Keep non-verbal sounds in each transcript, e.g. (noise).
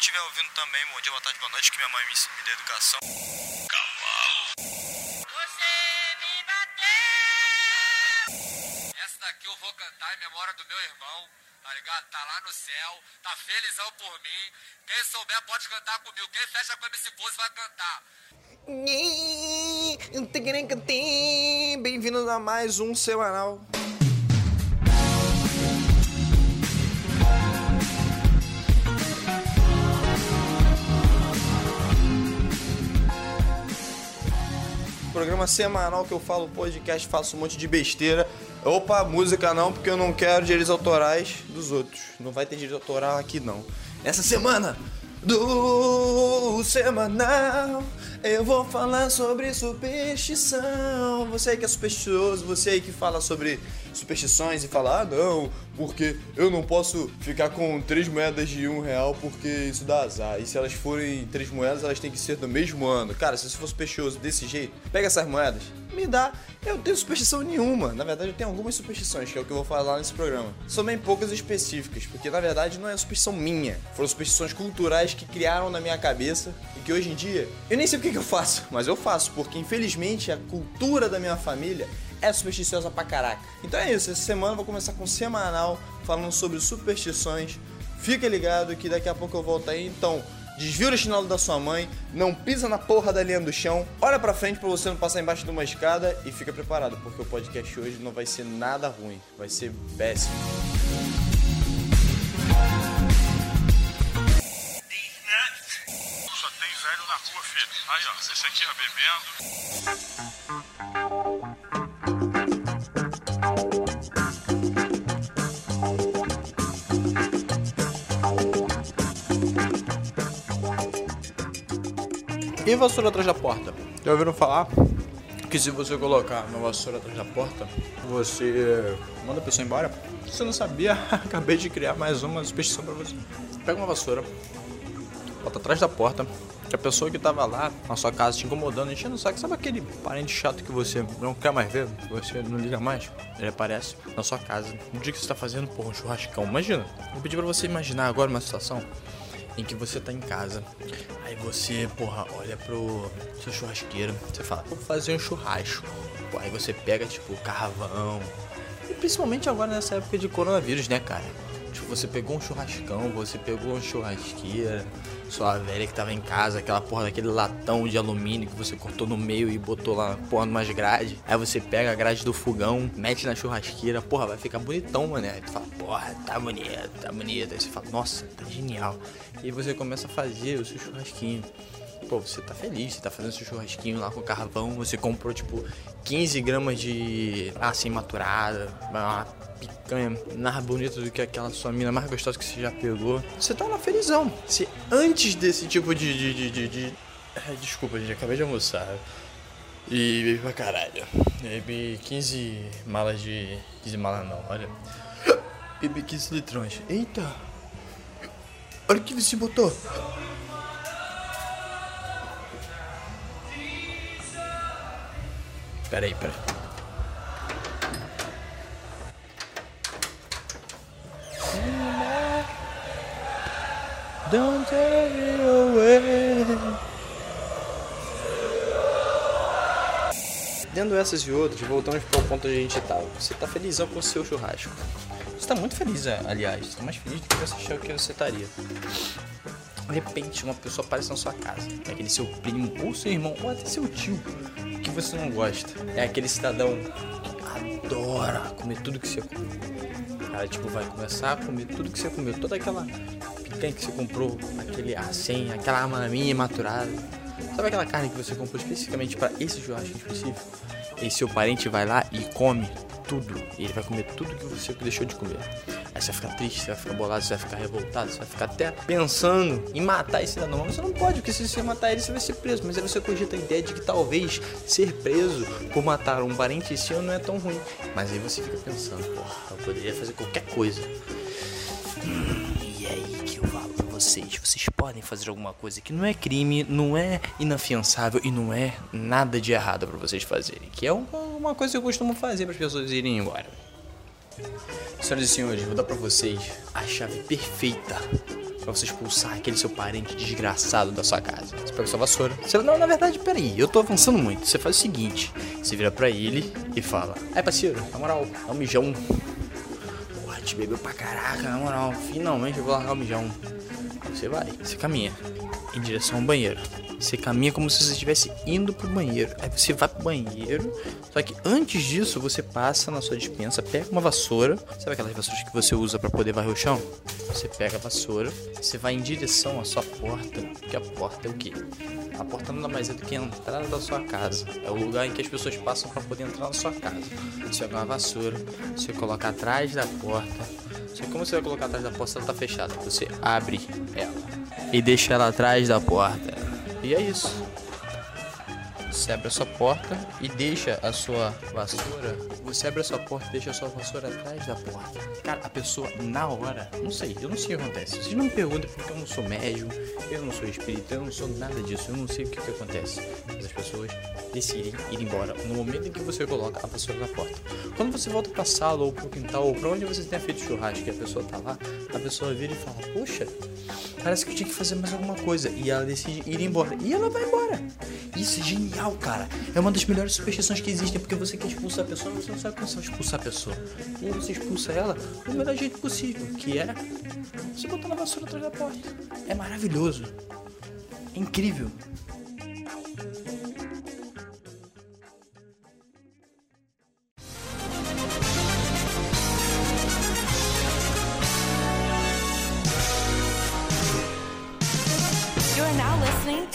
estiver ouvindo também, bom dia, boa tarde, boa noite, que minha mãe me, me deu educação. Cavalo. Você me bateu! Essa daqui eu vou cantar em memória do meu irmão, tá ligado? Tá lá no céu, tá felizão por mim. Quem souber pode cantar comigo. Quem fecha com esse pose vai cantar. Bem-vindos a mais um semanal. Programa semanal que eu falo podcast, faço um monte de besteira. Opa, música não, porque eu não quero direitos autorais dos outros. Não vai ter direito autoral aqui não. Essa semana do semanal eu vou falar sobre superstição. Você que é supersticioso, você aí que fala sobre superstições e fala, ah não, porque eu não posso ficar com três moedas de um real porque isso dá azar. E se elas forem três moedas, elas têm que ser do mesmo ano. Cara, se você for supersticioso desse jeito, pega essas moedas, me dá. Eu não tenho superstição nenhuma. Na verdade, eu tenho algumas superstições, que é o que eu vou falar nesse programa. São bem poucas específicas, porque na verdade não é superstição minha. Foram superstições culturais que criaram na minha cabeça e que hoje em dia eu nem sei o que eu faço, (laughs) mas eu faço, porque infelizmente a cultura da minha família é supersticiosa pra caraca. Então é isso, essa semana eu vou começar com um semanal falando sobre superstições. Fica ligado que daqui a pouco eu volto aí, então desvia o chinelo da sua mãe, não pisa na porra da linha do chão, olha pra frente pra você não passar embaixo de uma escada e fica preparado, porque o podcast hoje não vai ser nada ruim, vai ser péssimo. Só tem velho na rua, filho. Aí, ó, esse aqui, ó, bebendo. E vassoura atrás da porta? Já ouviram falar que se você colocar uma vassoura atrás da porta, você manda a pessoa embora? Você não sabia, (laughs) acabei de criar mais uma superstição pra você. Pega uma vassoura, bota atrás da porta, que a pessoa que tava lá na sua casa te incomodando, enchendo o saco, sabe aquele parente chato que você não quer mais ver, que você não liga mais? Ele aparece na sua casa, no dia que você tá fazendo, porra, um churrascão. Imagina, vou pedir pra você imaginar agora uma situação em que você tá em casa, aí você, porra, olha pro seu churrasqueiro, você fala, vou fazer um churrasco. Pô, aí você pega, tipo, carvão. E principalmente agora nessa época de coronavírus, né, cara? Tipo, você pegou um churrascão, você pegou uma churrasqueira, sua velha que tava em casa, aquela porra daquele latão de alumínio que você cortou no meio e botou lá, porra, numas grades. Aí você pega a grade do fogão, mete na churrasqueira, porra, vai ficar bonitão, mano. Aí tu fala, porra, tá bonito, tá bonito. Aí você fala, nossa, tá genial. E você começa a fazer o seu churrasquinho. Pô, você tá feliz, você tá fazendo seu churrasquinho lá com carvão, você comprou tipo 15 gramas de assim maturada, uma picanha mais bonita do que aquela sua mina mais gostosa que você já pegou. Você tá lá felizão. Se antes desse tipo de. de, de, de, de... É, desculpa, gente, acabei de almoçar. E bebi pra caralho. Bebi 15 malas de. 15 malas não, olha. Bebi 15 litrões. Eita! Olha o que você botou! Peraí, peraí. Don't take it away. Dando essas e outras, voltamos para o ponto onde a gente estava. Você tá felizão com o seu churrasco. Você tá muito feliz, aliás. Você tá mais feliz do que você achou que você estaria. De repente, uma pessoa aparece na sua casa. É aquele seu primo, ou seu irmão, ou até seu tio, que você não gosta. É aquele cidadão que adora comer tudo que você come. Cara, tipo, vai começar a comer tudo que você comeu. Toda aquela picanha que você comprou, aquele assim, aquela maminha maturada. Sabe aquela carne que você comprou especificamente para esse churrasco específico? E seu parente vai lá e come tudo. E ele vai comer tudo que você deixou de comer. Aí você vai ficar triste, você vai ficar bolado, você vai ficar revoltado, você vai ficar até pensando em matar esse cidadão. Mas você não pode, porque se você matar ele, você vai ser preso. Mas aí você cogita a ideia de que talvez ser preso por matar um parente seu não é tão ruim. Mas aí você fica pensando, porra, eu poderia fazer qualquer coisa. Podem fazer alguma coisa que não é crime, não é inafiançável e não é nada de errado pra vocês fazerem. Que é uma, coisa que eu costumo fazer para as pessoas irem embora. Senhoras e senhores, vou dar pra vocês a chave perfeita pra você expulsar aquele seu parente desgraçado da sua casa. Você pega sua vassoura. Você, não, na verdade, peraí, eu tô avançando muito. Você faz o seguinte: você vira pra ele e fala: Aí, parceiro, na moral, dá um mijão. Bebeu pra caraca, na moral. Finalmente eu vou largar o mijão. Você vai, você caminha em direção ao banheiro. Você caminha como se você estivesse indo pro banheiro. Aí você vai pro banheiro. Só que antes disso, você passa na sua dispensa, pega uma vassoura. Sabe aquelas vassouras que você usa para poder varrer o chão? Você pega a vassoura, você vai em direção à sua porta. Porque a porta é o quê? A porta nada mais é do que a entrada da sua casa. É o lugar em que as pessoas passam para poder entrar na sua casa. Você pega uma vassoura, você coloca atrás da porta. Só que como você vai colocar atrás da porta, ela tá fechada. Você abre ela e deixa ela atrás da porta. E é isso. Você abre a sua porta e deixa a sua vassoura. Você abre a sua porta e deixa a sua vassoura atrás da porta. Cara, a pessoa na hora, não sei, eu não sei o que acontece. Vocês não me perguntem porque eu não sou médium, eu não sou espírita, eu não sou nada disso, eu não sei o que, que acontece. Mas as pessoas decidem ir embora no momento em que você coloca a vassoura na porta. Quando você volta pra sala ou pro quintal ou pra onde você tenha feito churrasco e a pessoa tá lá, a pessoa vira e fala: Poxa, parece que eu tinha que fazer mais alguma coisa. E ela decide ir embora. E ela vai embora. Isso é genial, cara. É uma das melhores superstições que existem, porque você quer expulsar a pessoa, mas você não sabe como você vai expulsar a pessoa. E aí você expulsa ela do melhor jeito possível, que é você botar a vassoura atrás da porta. É maravilhoso. É incrível.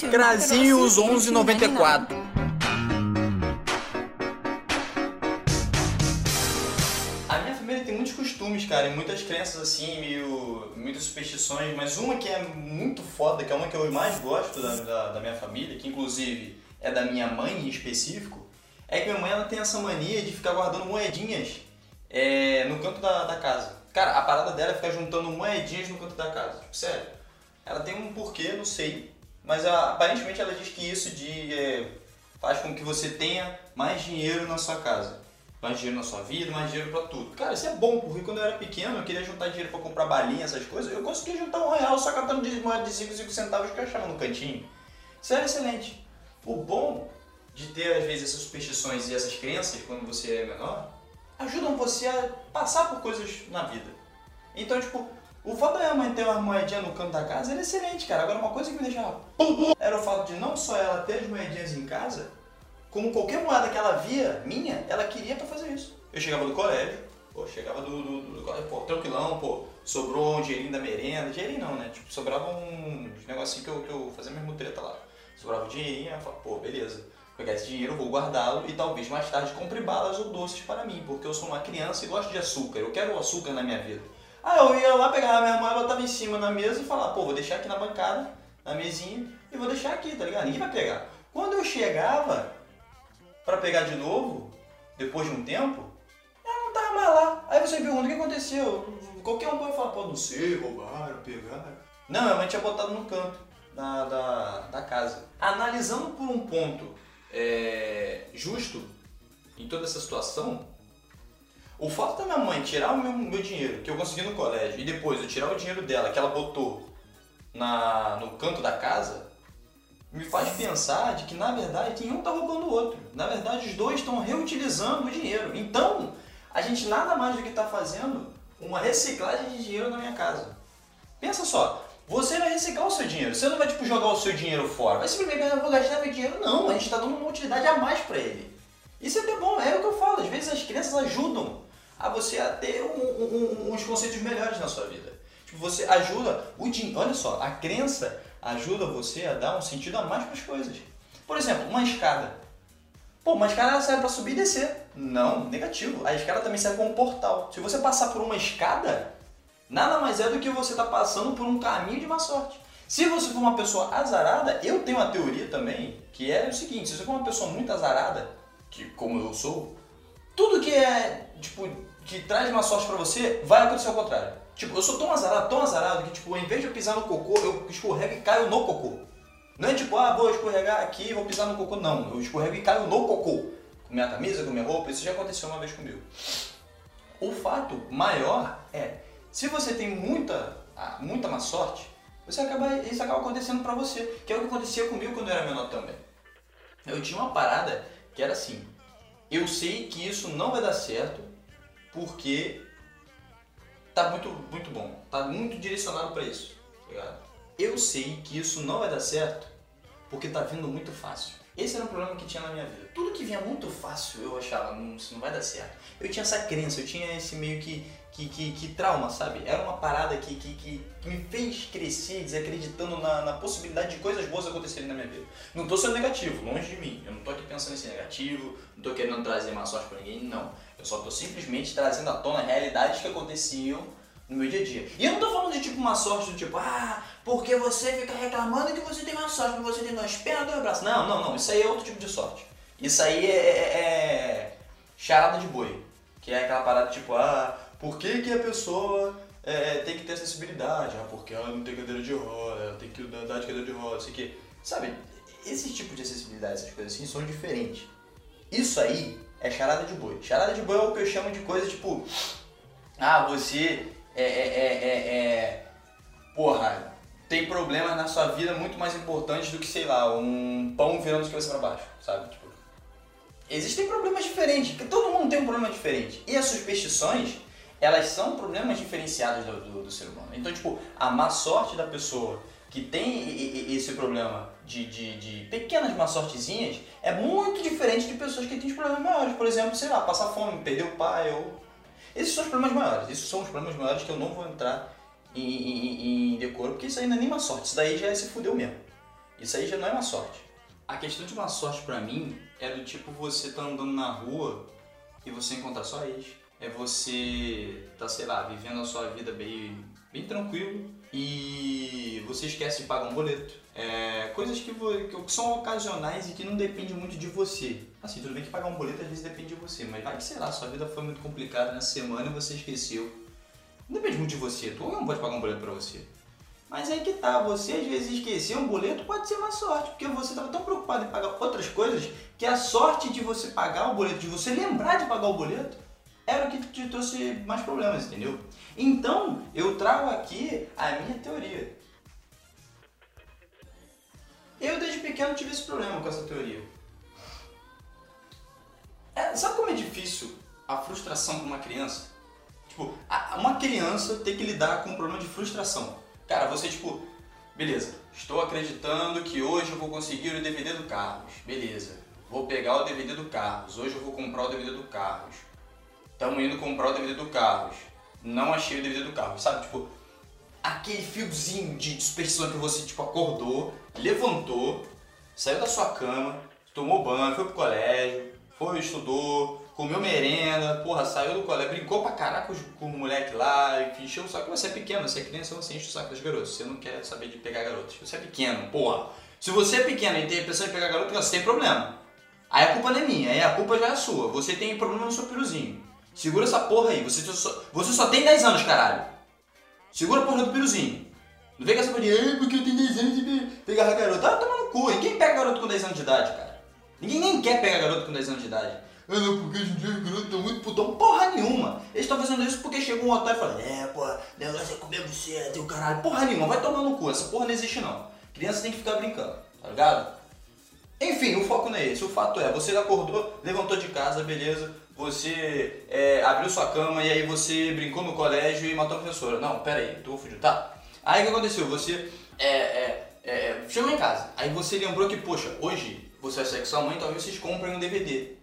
Crazinhos 1194. A minha família tem muitos costumes, cara, e muitas crenças assim, meio. muitas superstições, mas uma que é muito foda, que é uma que eu mais gosto da, da, da minha família, que inclusive é da minha mãe em específico, é que minha mãe ela tem essa mania de ficar guardando moedinhas é, no canto da, da casa. Cara, a parada dela é ficar juntando moedinhas no canto da casa. Sério. Ela tem um porquê, não sei. Mas aparentemente ela diz que isso de, é, faz com que você tenha mais dinheiro na sua casa. Mais dinheiro na sua vida, mais dinheiro pra tudo. Cara, isso é bom, porque quando eu era pequeno eu queria juntar dinheiro pra comprar balinha, essas coisas. Eu conseguia juntar um real só catando de moeda de 5, 5 centavos que eu achava no cantinho. Isso era excelente. O bom de ter às vezes essas superstições e essas crenças quando você é menor ajudam você a passar por coisas na vida. Então, tipo, o fato da minha mãe ter uma moedinha no canto da casa era excelente, cara. Agora, uma coisa que me deixava era o fato de não só ela ter as moedinhas em casa, como qualquer moeda que ela via minha, ela queria pra fazer isso. Eu chegava do colégio, pô, chegava do, do, do, colégio, pô, tranquilão, pô, sobrou um dinheirinho da merenda, dinheirinho não, né? Tipo, sobrava um negocinho que eu, que eu fazia mesmo treta lá. Sobrava um dinheirinho, eu falava, pô, beleza. Pegar esse dinheiro, vou guardá-lo e talvez mais tarde compre balas ou doces para mim, porque eu sou uma criança e gosto de açúcar, eu quero açúcar na minha vida. Aí eu ia lá, pegava minha mãe, botava em cima na mesa e falava, pô, vou deixar aqui na bancada, na mesinha, e vou deixar aqui, tá ligado? Ninguém vai pegar. Quando eu chegava para pegar de novo, depois de um tempo, ela não tava mais lá. Aí você me pergunta, o que aconteceu? Qualquer um pode falar, pô, não sei, roubaram, pegaram. Não, minha mãe tinha botado no canto da, da, da casa. Analisando por um ponto é, justo em toda essa situação, o fato da minha mãe tirar o meu, meu dinheiro que eu consegui no colégio e depois eu tirar o dinheiro dela que ela botou na, no canto da casa me faz pensar de que na verdade um está roubando o outro. Na verdade, os dois estão reutilizando o dinheiro. Então, a gente nada mais do que está fazendo uma reciclagem de dinheiro na minha casa. Pensa só, você vai reciclar o seu dinheiro. Você não vai tipo jogar o seu dinheiro fora. Vai simplesmente eu vou gastar meu dinheiro. Não, a gente está dando uma utilidade a mais para ele. Isso é até bom, é o que eu falo. Às vezes as crianças ajudam a você a ter um, um, uns conceitos melhores na sua vida. Tipo, você ajuda o dinheiro. Olha só, a crença ajuda você a dar um sentido a mais para as coisas. Por exemplo, uma escada. Pô, uma escada serve para subir e descer. Não, negativo. A escada também serve como um portal. Se você passar por uma escada, nada mais é do que você estar tá passando por um caminho de má sorte. Se você for uma pessoa azarada, eu tenho uma teoria também, que é o seguinte, se você for uma pessoa muito azarada, que como eu sou, tudo que é, tipo, que traz uma sorte para você, vai acontecer ao contrário. Tipo, eu sou tão azarado, tão azarado, que tipo, em vez de eu pisar no cocô, eu escorrego e caio no cocô. Não é tipo, ah, vou escorregar aqui vou pisar no cocô. Não, eu escorrego e caio no cocô. Com minha camisa, com minha roupa, isso já aconteceu uma vez comigo. O fato maior é, se você tem muita, muita má sorte, você acaba, isso acaba acontecendo pra você. Que é o que acontecia comigo quando eu era menor também. Eu tinha uma parada que era assim, eu sei que isso não vai dar certo porque tá muito, muito bom, tá muito direcionado pra isso, tá? Eu sei que isso não vai dar certo porque tá vindo muito fácil. Esse era um problema que tinha na minha vida. Tudo que vinha muito fácil eu achava, não, isso não vai dar certo. Eu tinha essa crença, eu tinha esse meio que, que, que, que trauma, sabe? Era uma parada que, que, que, que me fez crescer desacreditando na, na possibilidade de coisas boas acontecerem na minha vida. Não tô sendo negativo, longe de mim. Eu não tô aqui pensando em ser negativo, não tô querendo trazer má sorte pra ninguém, não. Eu só tô simplesmente trazendo à tona realidades que aconteciam no meu dia a dia. E eu não tô falando de tipo uma sorte do tipo, ah, porque você fica reclamando que você tem uma sorte, porque você tem duas pernas, dois braços. Não, não, não. Isso aí é outro tipo de sorte. Isso aí é, é, é charada de boi. Que é aquela parada tipo, ah, por que, que a pessoa é, tem que ter acessibilidade? Ah, porque ela não tem cadeira de roda, ela tem que andar de cadeira de roda, sei que. Sabe, esse tipo de acessibilidade, essas coisas assim, são diferentes. Isso aí é charada de boi. Charada de boi é o que eu chamo de coisa tipo, ah, você é, é, é, é, é porra, tem problemas na sua vida muito mais importantes do que, sei lá, um pão virando de cabeça pra baixo, sabe? Tipo, existem problemas diferentes, porque todo mundo tem um problema diferente. E as superstições, elas são problemas diferenciados do, do, do ser humano. Então, tipo, a má sorte da pessoa que tem esse problema de, de, de, pequenas má sortezinhas é muito diferente de pessoas que têm problemas maiores. Por exemplo, sei lá, passar fome, perder o pai ou esses são os problemas maiores. Esses são os problemas maiores que eu não vou entrar em, em, em decoro, porque isso aí não é nem uma sorte. Isso daí já é se fudeu mesmo. Isso aí já não é uma sorte. A questão de uma sorte pra mim é do tipo você tá andando na rua e você encontrar só ex. É você tá, sei lá, vivendo a sua vida bem, bem tranquilo e você esquece de pagar um boleto. É, coisas que, que, são ocasionais e que não dependem muito de você. Assim, tudo bem que pagar um boleto às vezes depende de você, mas vai que, sei lá, sua vida foi muito complicada na semana e você esqueceu. Não depende muito de você, tu não pode pagar um boleto pra você. Mas aí que tá, você às vezes esquecer um boleto pode ser uma sorte, porque você estava tão preocupado em pagar outras coisas que a sorte de você pagar o boleto, de você lembrar de pagar o boleto, era o que te trouxe mais problemas, entendeu? Então, eu trago aqui a minha teoria. Eu desde pequeno tive esse problema com essa teoria. É, sabe como é difícil a frustração para uma criança? Tipo, uma criança ter que lidar com um problema de frustração. Cara, você tipo, beleza, estou acreditando que hoje eu vou conseguir o DVD do Carlos. Beleza, vou pegar o DVD do Carlos. Hoje eu vou comprar o DVD do Carlos. Estamos indo comprar o DVD do Carlos. Não achei o DVD do Carlos, sabe? Tipo, aquele fiozinho de superstição que você tipo acordou, levantou, saiu da sua cama, tomou banho, foi pro colégio, foi, estudou, comeu merenda, porra, saiu do colégio, brincou pra caraca com, o moleque lá, encheu o saco. Você é pequeno, você é criança, você enche o saco das garotas. Você não quer saber de pegar garotas. Você é pequeno, porra. Se você é pequeno e tem a pessoa de pegar garoto, você tem problema. Aí a culpa não é minha, aí a culpa já é sua. Você tem problema no seu piruzinho. Segura essa porra aí. Você só, você só tem 10 anos, caralho. Segura a porra do piruzinho. Não vem com essa porra de, porque eu tenho 10 anos de pegar garoto. Ah, toma no cu. Ninguém pega garoto com 10 anos de idade, cara. Ninguém nem quer pegar garoto com 10 anos de idade. Ah, não, porque hoje em dia os garotos estão muito putão. Porra nenhuma. Eles estão fazendo isso porque chegou um otário e falou: É, pô, negócio é comer você, teu caralho. Porra nenhuma, vai tomar no cu. Essa porra não existe não. Criança tem que ficar brincando, tá ligado? Enfim, o foco não é esse. O fato é: você acordou, levantou de casa, beleza. Você é, abriu sua cama e aí você brincou no colégio e matou a professora. Não, pera aí, tô fudido. Tá. Aí o que aconteceu? Você é, é, é, chegou em casa. Aí você lembrou que, poxa, hoje você vai sair com sua mãe, talvez vocês comprem um DVD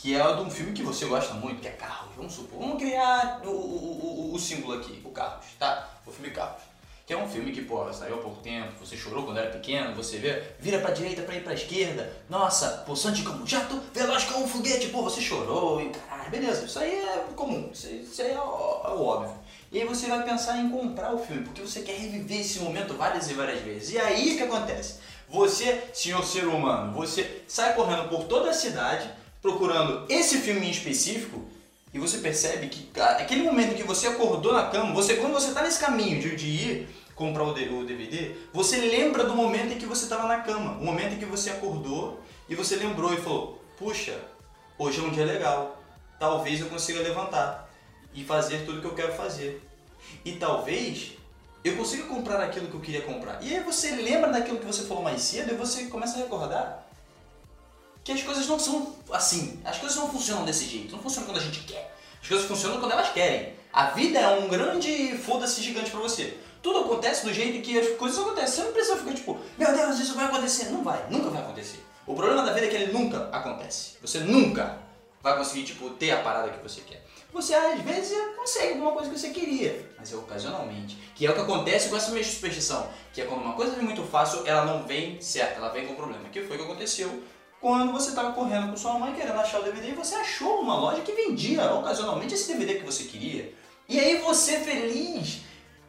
que é de um filme que você gosta muito, que é Carros. Vamos supor, vamos criar o, o, o, o símbolo aqui, o Carros, tá? O filme Carros. Que é um filme que, pô, saiu há pouco tempo, você chorou quando era pequeno, você vê, vira pra direita pra ir pra esquerda, nossa, possante como um jato, veloz como um foguete, pô, você chorou, e caralho, beleza, isso aí é comum, isso, isso aí é, é óbvio. E aí você vai pensar em comprar o filme, porque você quer reviver esse momento várias e várias vezes. E aí o que acontece? Você, senhor ser humano, você sai correndo por toda a cidade, procurando esse filme em específico e você percebe que aquele momento que você acordou na cama, você quando você está nesse caminho de, de ir comprar o, DVD, você lembra do momento em que você estava na cama, o momento em que você acordou e você lembrou e falou: puxa, hoje é um dia legal, talvez eu consiga levantar e fazer tudo que eu quero fazer. E talvez eu consigo comprar aquilo que eu queria comprar. E aí você lembra daquilo que você falou mais cedo e você começa a recordar que as coisas não são assim. As coisas não funcionam desse jeito. Não funcionam quando a gente quer. As coisas funcionam quando elas querem. A vida é um grande foda-se gigante pra você. Tudo acontece do jeito que as coisas acontecem. Você não precisa ficar tipo, meu Deus, isso vai acontecer. Não vai, nunca vai acontecer. O problema da vida é que ele nunca acontece. Você nunca vai conseguir, tipo, ter a parada que você quer. Você às vezes consegue alguma coisa que você queria, mas é ocasionalmente. Que é o que acontece com essa minha superstição. Que é quando uma coisa vem muito fácil, ela não vem certa, ela vem com problema. Que foi o que aconteceu quando você estava correndo com sua mãe querendo achar o DVD e você achou uma loja que vendia ocasionalmente esse DVD que você queria. E aí você feliz,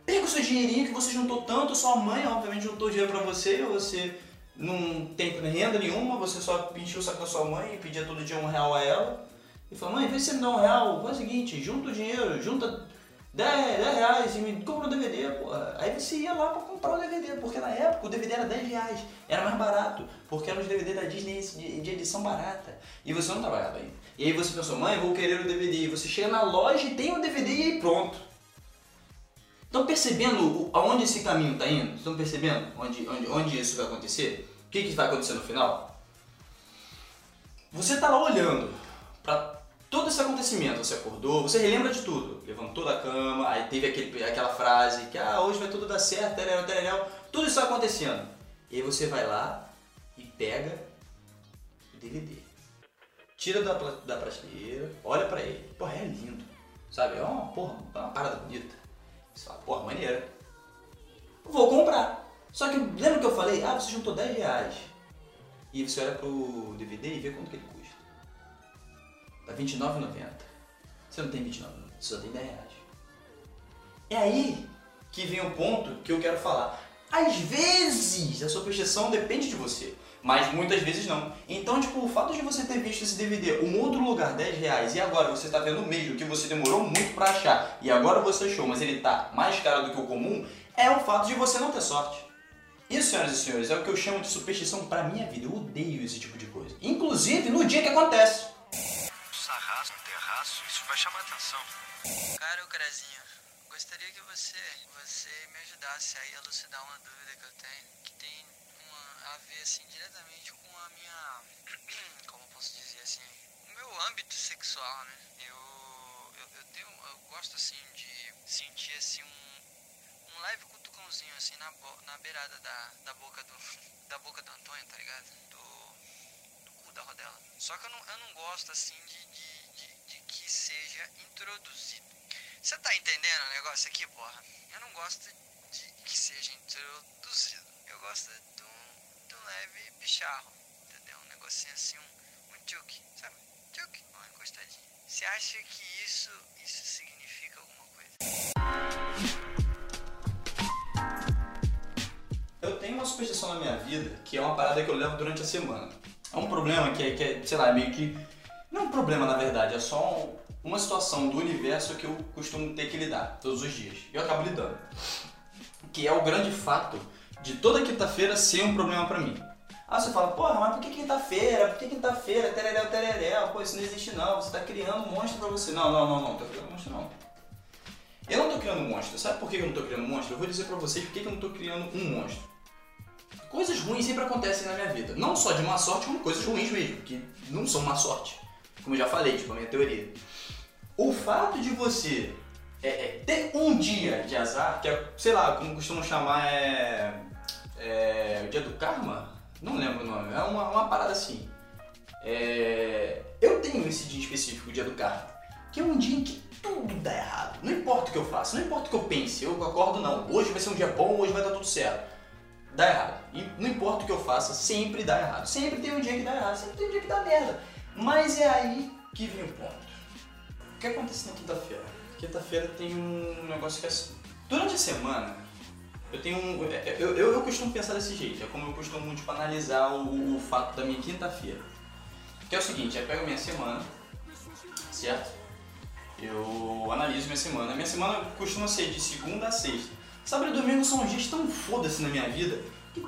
pega o seu dinheirinho que você juntou tanto, sua mãe obviamente juntou dinheiro pra você, você não tem renda nenhuma, você só encheu o saco da sua mãe e pedia todo dia um real a ela. E falou, mãe, vê se me dá um real, faz o seguinte, junta o dinheiro, junta 10, 10 reais e me compra um DVD, porra. Aí você ia lá pra comprar o DVD, porque na época o DVD era 10 reais, era mais barato, porque eram os DVD da Disney de, edição barata. E você não trabalhava ainda. E aí você pensou, mãe, vou querer o DVD. E você chega na loja e tem o DVD e aí pronto. Estão percebendo aonde esse caminho está indo? Estão percebendo onde, onde, onde isso vai acontecer? O que, que vai acontecer no final? Você está lá olhando para todo esse acontecimento, você acordou, você relembra de tudo. Levantou da cama, aí teve aquele, aquela frase que ah, hoje vai tudo dar certo, tereréu, tereréu. Tudo isso acontecendo. E aí você vai lá e pega o DVD. Tira da, da prateleira, olha pra ele. Porra, é lindo. Sabe? É uma, porra, é uma parada bonita. Você fala, porra, maneira. Vou comprar. Só que lembra que eu falei? Ah, você juntou 10 reais. E você olha pro DVD e vê quanto que ele. Tá R$29,90. Você não tem R$29,90, você só tem 10 reais. É aí que vem o ponto que eu quero falar. Às vezes a sua percepção depende de você, mas muitas vezes não. Então, tipo, o fato de você ter visto esse DVD um outro lugar 10 reais e agora você está vendo o mesmo que você demorou muito para achar e agora você achou, mas ele tá mais caro do que o comum, é o fato de você não ter sorte. Isso, senhoras e senhores, é o que eu chamo de superstição para minha vida. Eu odeio esse tipo de coisa. Inclusive no dia que acontece vai chamar atenção. Cara, o Crazinho, gostaria que você, você me ajudasse aí a elucidar uma dúvida que eu tenho, que tem uma, a ver assim diretamente com a minha, (clears throat) como posso dizer assim, o meu âmbito sexual, né? Eu, eu, eu tenho, eu gosto assim de sentir assim um, um leve cutucãozinho assim na, bo, na beirada da, da boca do, (laughs) da boca do Antônio, tá ligado? Do, da rodela. Só que eu não, eu não gosto assim de, de que seja introduzido. Você tá entendendo o negócio aqui, porra? Eu não gosto de que seja introduzido. Eu gosto de um, de um leve bicharro, entendeu? Um negocinho assim, um, um tchuk, sabe? Tchuk, uma encostadinha. Você acha que isso, isso significa alguma coisa? Eu tenho uma superstição na minha vida que é uma parada que eu levo durante a semana. É um problema que é, que é sei lá, é meio que. Não é um problema na verdade, é só uma situação do universo que eu costumo ter que lidar todos os dias. Eu acabo lidando. Que é o grande fato de toda quinta-feira ser um problema pra mim. Ah, você fala, porra, mas por que quinta-feira? Por que quinta-feira? Tereréu, tereréu. Pô, isso não existe não. Você tá criando um monstro pra você. Não, não, não, não. Tô criando um monstro não. Eu não tô criando um monstro. Sabe por que eu não tô criando um monstro? Eu vou dizer pra vocês por que eu não tô criando um monstro. Coisas ruins sempre acontecem na minha vida. Não só de má sorte, como coisas ruins mesmo, que não são má sorte. Como eu já falei, tipo, a minha teoria. O fato de você é, é, ter um dia de azar, que é, sei lá, como costumam chamar, é, é o dia do karma? Não lembro o nome, é uma, uma parada assim. É, eu tenho esse dia específico, o dia do karma, que é um dia em que tudo dá errado. Não importa o que eu faço, não importa o que eu pense, eu acordo não. Hoje vai ser um dia bom, hoje vai dar tudo certo dá errado. E não importa o que eu faça, sempre dá errado. Sempre tem um dia que dá errado, sempre tem um dia que dá merda. Mas é aí que vem o ponto. Que acontece na quinta-feira? Quinta-feira tem um negócio que é assim. Durante a semana, eu tenho um. Eu, eu, eu costumo pensar desse jeito, é como eu costumo tipo, analisar o, o fato da minha quinta-feira. Que é o seguinte, eu pego minha semana, certo? Eu analiso minha semana. Minha semana costuma ser de segunda a sexta. Sábado e domingo são dias tão foda-se na minha vida que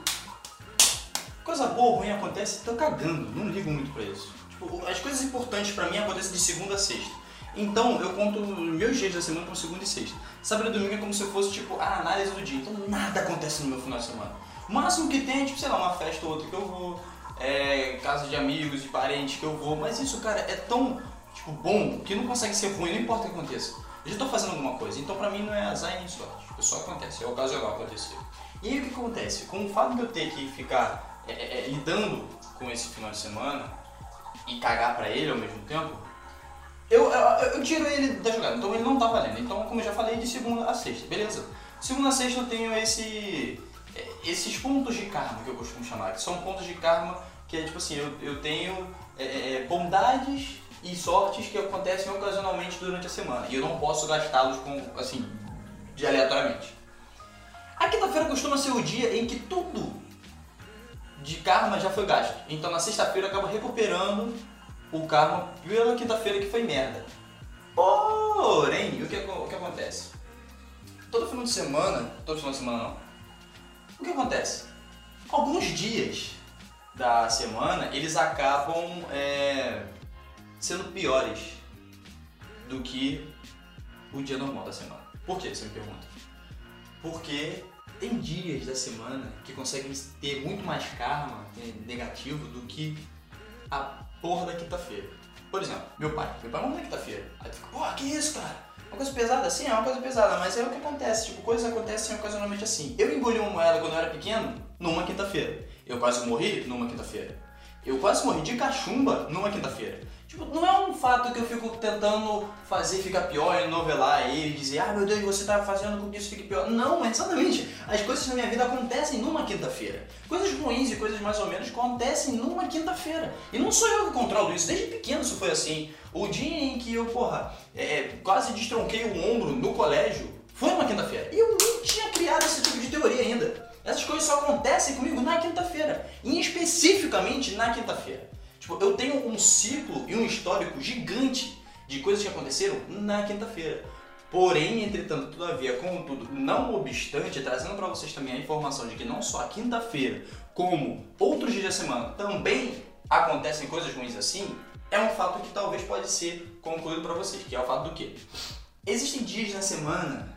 coisa boa ou ruim acontece, tô cagando, não ligo muito pra isso. Tipo, as coisas importantes pra mim acontecem de segunda a sexta. Então eu conto meus dias da semana como segunda e sexta. Sábado e domingo é como se fosse tipo a análise do dia. Então nada acontece no meu final de semana. O máximo que tem é tipo, sei lá, uma festa ou outra que eu vou, é, casa de amigos e parentes que eu vou. Mas isso, cara, é tão tipo, bom que não consegue ser ruim, não importa o que aconteça. Eu já tô fazendo alguma coisa, então pra mim não é azar nem sorte. Tipo, só acontece, é ocasional acontecer. E aí o que acontece? Com o fato de eu ter que ficar é, é, é, lidando com esse final de semana e cagar pra ele ao mesmo tempo, eu, eu, eu, tiro ele da jogada, então ele não tá valendo. Então, como eu já falei, de segunda a sexta, beleza? Segunda a sexta eu tenho esse, é, esses pontos de karma que eu costumo chamar, que são pontos de karma que é tipo assim, eu, eu tenho é bondades e sortes que acontecem ocasionalmente durante a semana. E eu não posso gastá-los com, assim, de aleatoriamente. A quinta-feira costuma ser o dia em que tudo de karma já foi gasto. Então na sexta-feira eu acabo recuperando o karma pela quinta-feira que foi merda. Porém, o que, o que acontece? Todo final de semana, todo final de semana não. O que acontece? Alguns dias da semana eles acabam é, sendo piores do que o dia normal da semana. Por que você me pergunta? Porque tem dias da semana que conseguem ter muito mais karma né, negativo do que a porra da quinta-feira. Por exemplo, meu pai. Meu pai não na quinta-feira. Aí tu fica, pô, que isso, cara? Uma coisa pesada? Sim, é uma coisa pesada, mas é o que acontece. Tipo, coisas acontecem ocasionalmente assim. Eu engoli uma moeda quando eu era pequeno, numa quinta-feira. Eu quase morri numa quinta-feira. Eu quase morri de cachumba numa quinta-feira. Tipo, não é um fato que eu fico tentando fazer ficar pior e novelar ele dizer, ah meu Deus, você tá fazendo com que isso fique pior. Não, exatamente. As coisas na minha vida acontecem numa quinta-feira. Coisas ruins e coisas mais ou menos acontecem numa quinta-feira. E não sou eu que controlo isso, desde pequeno isso foi assim. O dia em que eu, porra, é, quase destronquei o ombro no colégio foi uma quinta-feira. E eu nem tinha criado esse tipo de teoria ainda. Essas coisas só acontecem comigo na quinta-feira. E especificamente na quinta-feira. Tipo, eu tenho um ciclo e um histórico gigante de coisas que aconteceram na quinta-feira. Porém, entretanto, todavia, contudo, não obstante, trazendo para vocês também a informação de que não só a quinta-feira, como outros dias da semana também acontecem coisas ruins assim, é um fato que talvez pode ser concluído para vocês, que é o fato do quê? Existem dias na semana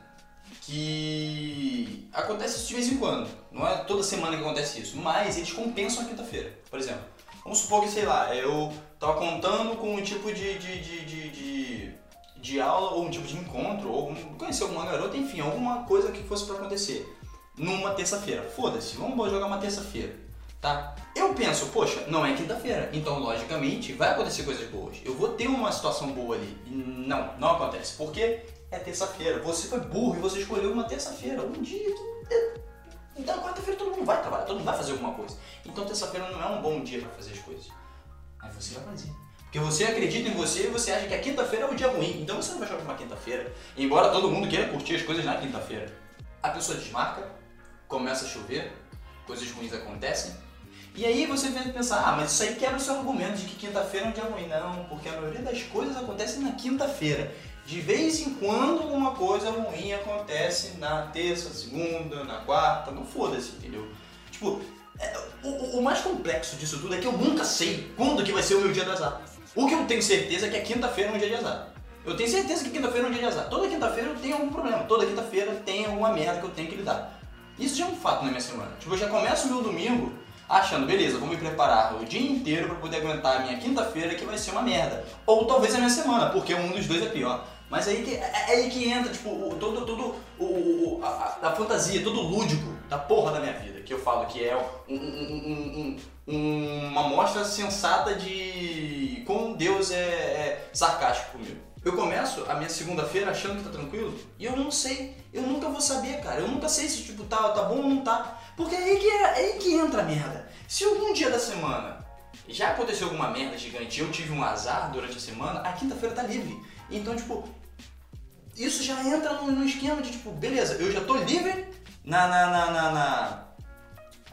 que acontece isso de vez em quando. Não é toda semana que acontece isso, mas eles compensam a quinta-feira. Por exemplo, vamos supor que, sei lá, eu tava contando com um tipo de, de, de, de, de, de aula ou um tipo de encontro, ou conhecer alguma garota, enfim, alguma coisa que fosse para acontecer numa terça-feira. Foda-se, vamos jogar uma terça-feira, tá? Eu penso, poxa, não é quinta-feira, então logicamente vai acontecer coisas boas. Eu vou ter uma situação boa ali. Não, não acontece. Por quê? é terça-feira. Você foi burro e você escolheu uma terça-feira, um dia que. Então, quarta-feira todo mundo vai trabalhar, todo mundo vai fazer alguma coisa. Então, terça-feira não é um bom dia para fazer as coisas. Aí você vai fazer. Porque você acredita em você e você acha que a quinta-feira é um dia ruim. Então você não vai jogar uma quinta-feira. Embora todo mundo queira curtir as coisas na quinta-feira. A pessoa desmarca, começa a chover, coisas ruins acontecem. E aí você vem pensar, ah, mas isso aí quebra o seu argumento de que quinta-feira é um dia ruim. Não, porque a maioria das coisas acontecem na quinta-feira. De vez em quando alguma coisa ruim acontece na terça, segunda, na quarta, não foda-se, entendeu? Tipo, é, o, o, mais complexo disso tudo é que eu nunca sei quando que vai ser o meu dia de azar. O que eu tenho certeza é que a quinta-feira é um dia de azar. Eu tenho certeza que quinta-feira é um dia de azar. Toda quinta-feira eu tenho algum problema. Toda quinta-feira tem alguma merda que eu tenho que lidar. Isso já é um fato na minha semana. Tipo, eu já começo o meu domingo achando, beleza, vou me preparar o dia inteiro para poder aguentar a minha quinta-feira que vai ser uma merda. Ou talvez a minha semana, porque um dos dois é pior. Mas aí que, é, é aí que entra, tipo, o, todo, todo o, o a, a, fantasia, todo o lúdico da porra da minha vida. Que eu falo que é um, um, um, uma mostra sensata de como Deus é, é sarcástico comigo. Eu começo a minha segunda-feira achando que tá tranquilo e eu não sei, eu nunca vou saber, cara. Eu nunca sei se tipo tá, tá bom ou não tá. Porque é aí que, é, é aí que entra a merda. Se algum dia da semana já aconteceu alguma merda gigante e eu tive um azar durante a semana, a quinta-feira tá livre. Então, tipo, isso já entra no, esquema de tipo, beleza, eu já tô livre na, na, na, na, na,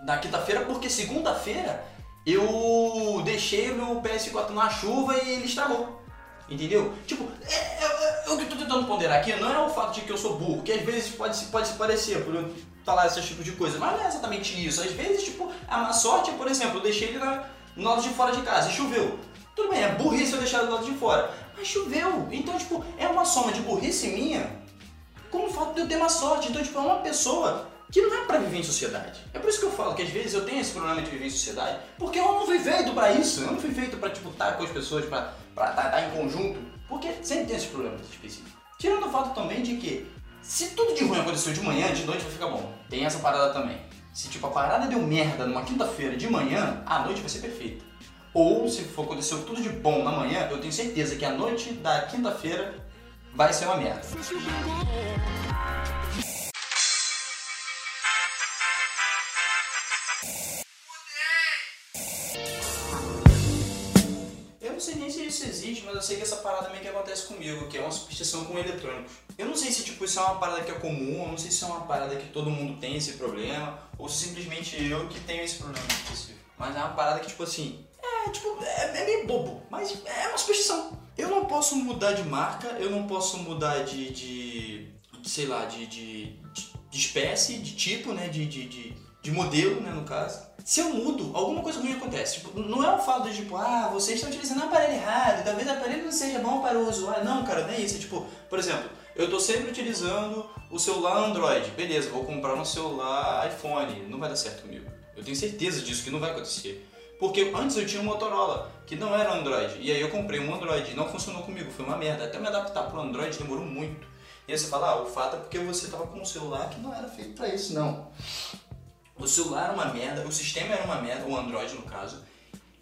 na quinta-feira, porque segunda-feira eu deixei o meu PS4 na chuva e ele estragou. Entendeu? Tipo, é, é, é, o que eu tô tentando ponderar aqui não é o fato de que eu sou burro, que às vezes pode, pode se parecer por eu falar esse tipo de coisa, mas não é exatamente isso. Às vezes, tipo, a má sorte, por exemplo, eu deixei ele na, no lado de fora de casa e choveu. Tudo bem, é burrice eu deixar do lado de fora. Mas choveu. Então, tipo, é uma soma de burrice minha com o fato de eu ter uma sorte. Então, tipo, é uma pessoa que não é pra viver em sociedade. É por isso que eu falo que às vezes eu tenho esse problema de viver em sociedade, porque eu não fui feito pra isso. Eu não fui feito pra, tipo, estar com as pessoas, pra estar tá, tá em conjunto. Porque sempre tem esses problemas específicos. Tirando o fato também de que se tudo de ruim aconteceu de manhã, de noite vai ficar bom. Tem essa parada também. Se tipo a parada deu merda numa quinta-feira de manhã, a noite vai ser perfeita. Ou se for aconteceu tudo de bom na manhã, eu tenho certeza que a noite da quinta-feira vai ser uma merda. Eu não sei nem se isso existe, mas eu sei que essa parada meio que acontece comigo, que é uma superstição com eletrônicos. Eu não sei se tipo, isso é uma parada que é comum, eu não sei se é uma parada que todo mundo tem esse problema, ou simplesmente eu que tenho esse problema específico. Mas é uma parada que, tipo assim, é tipo, é, é meio bobo, mas é uma superstição. Eu não posso mudar de marca, eu não posso mudar de, de, de sei lá, de, de, de, espécie, de tipo, né, de, de, de, de modelo, né, no caso. Se eu mudo, alguma coisa ruim acontece. Tipo, não é o fato de, tipo, ah, vocês estão utilizando o aparelho errado, talvez o aparelho não seja bom para o usuário. Não, cara, não é isso. É, tipo, por exemplo, eu tô sempre utilizando o celular Android. Beleza, vou comprar um celular iPhone. Não vai dar certo comigo. Eu tenho certeza disso que não vai acontecer. Porque antes eu tinha um Motorola, que não era Android. E aí eu comprei um Android e não funcionou comigo, foi uma merda. Até me adaptar para o Android demorou muito. E aí você fala, ah, o fato é porque você estava com um celular que não era feito para isso, não. O celular era uma merda, o sistema era uma merda, o Android no caso.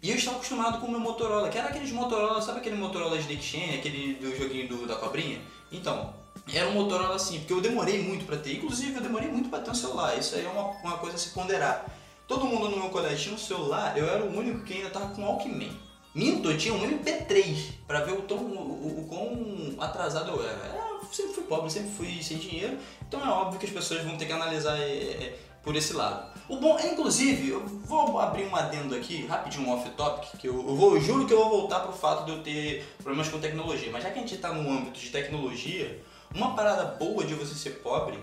E eu estava acostumado com o meu Motorola, que era aqueles Motorola, sabe aquele Motorola Snake Chain, aquele do joguinho do, da cobrinha? Então, era um Motorola assim, porque eu demorei muito para ter. Inclusive, eu demorei muito para ter um celular. Isso aí é uma, uma coisa a se ponderar. Todo mundo no meu colégio tinha um celular, eu era o único que ainda tava com Walkman. Minto, eu tinha um MP3 para ver o, tom, o, o, o quão atrasado eu era. Eu sempre fui pobre, sempre fui sem dinheiro, então é óbvio que as pessoas vão ter que analisar é, é, por esse lado. O bom, inclusive, eu vou abrir um adendo aqui, rapidinho, um off-topic, que eu, eu, vou, eu juro que eu vou voltar pro fato de eu ter problemas com tecnologia. Mas já que a gente está no âmbito de tecnologia, uma parada boa de você ser pobre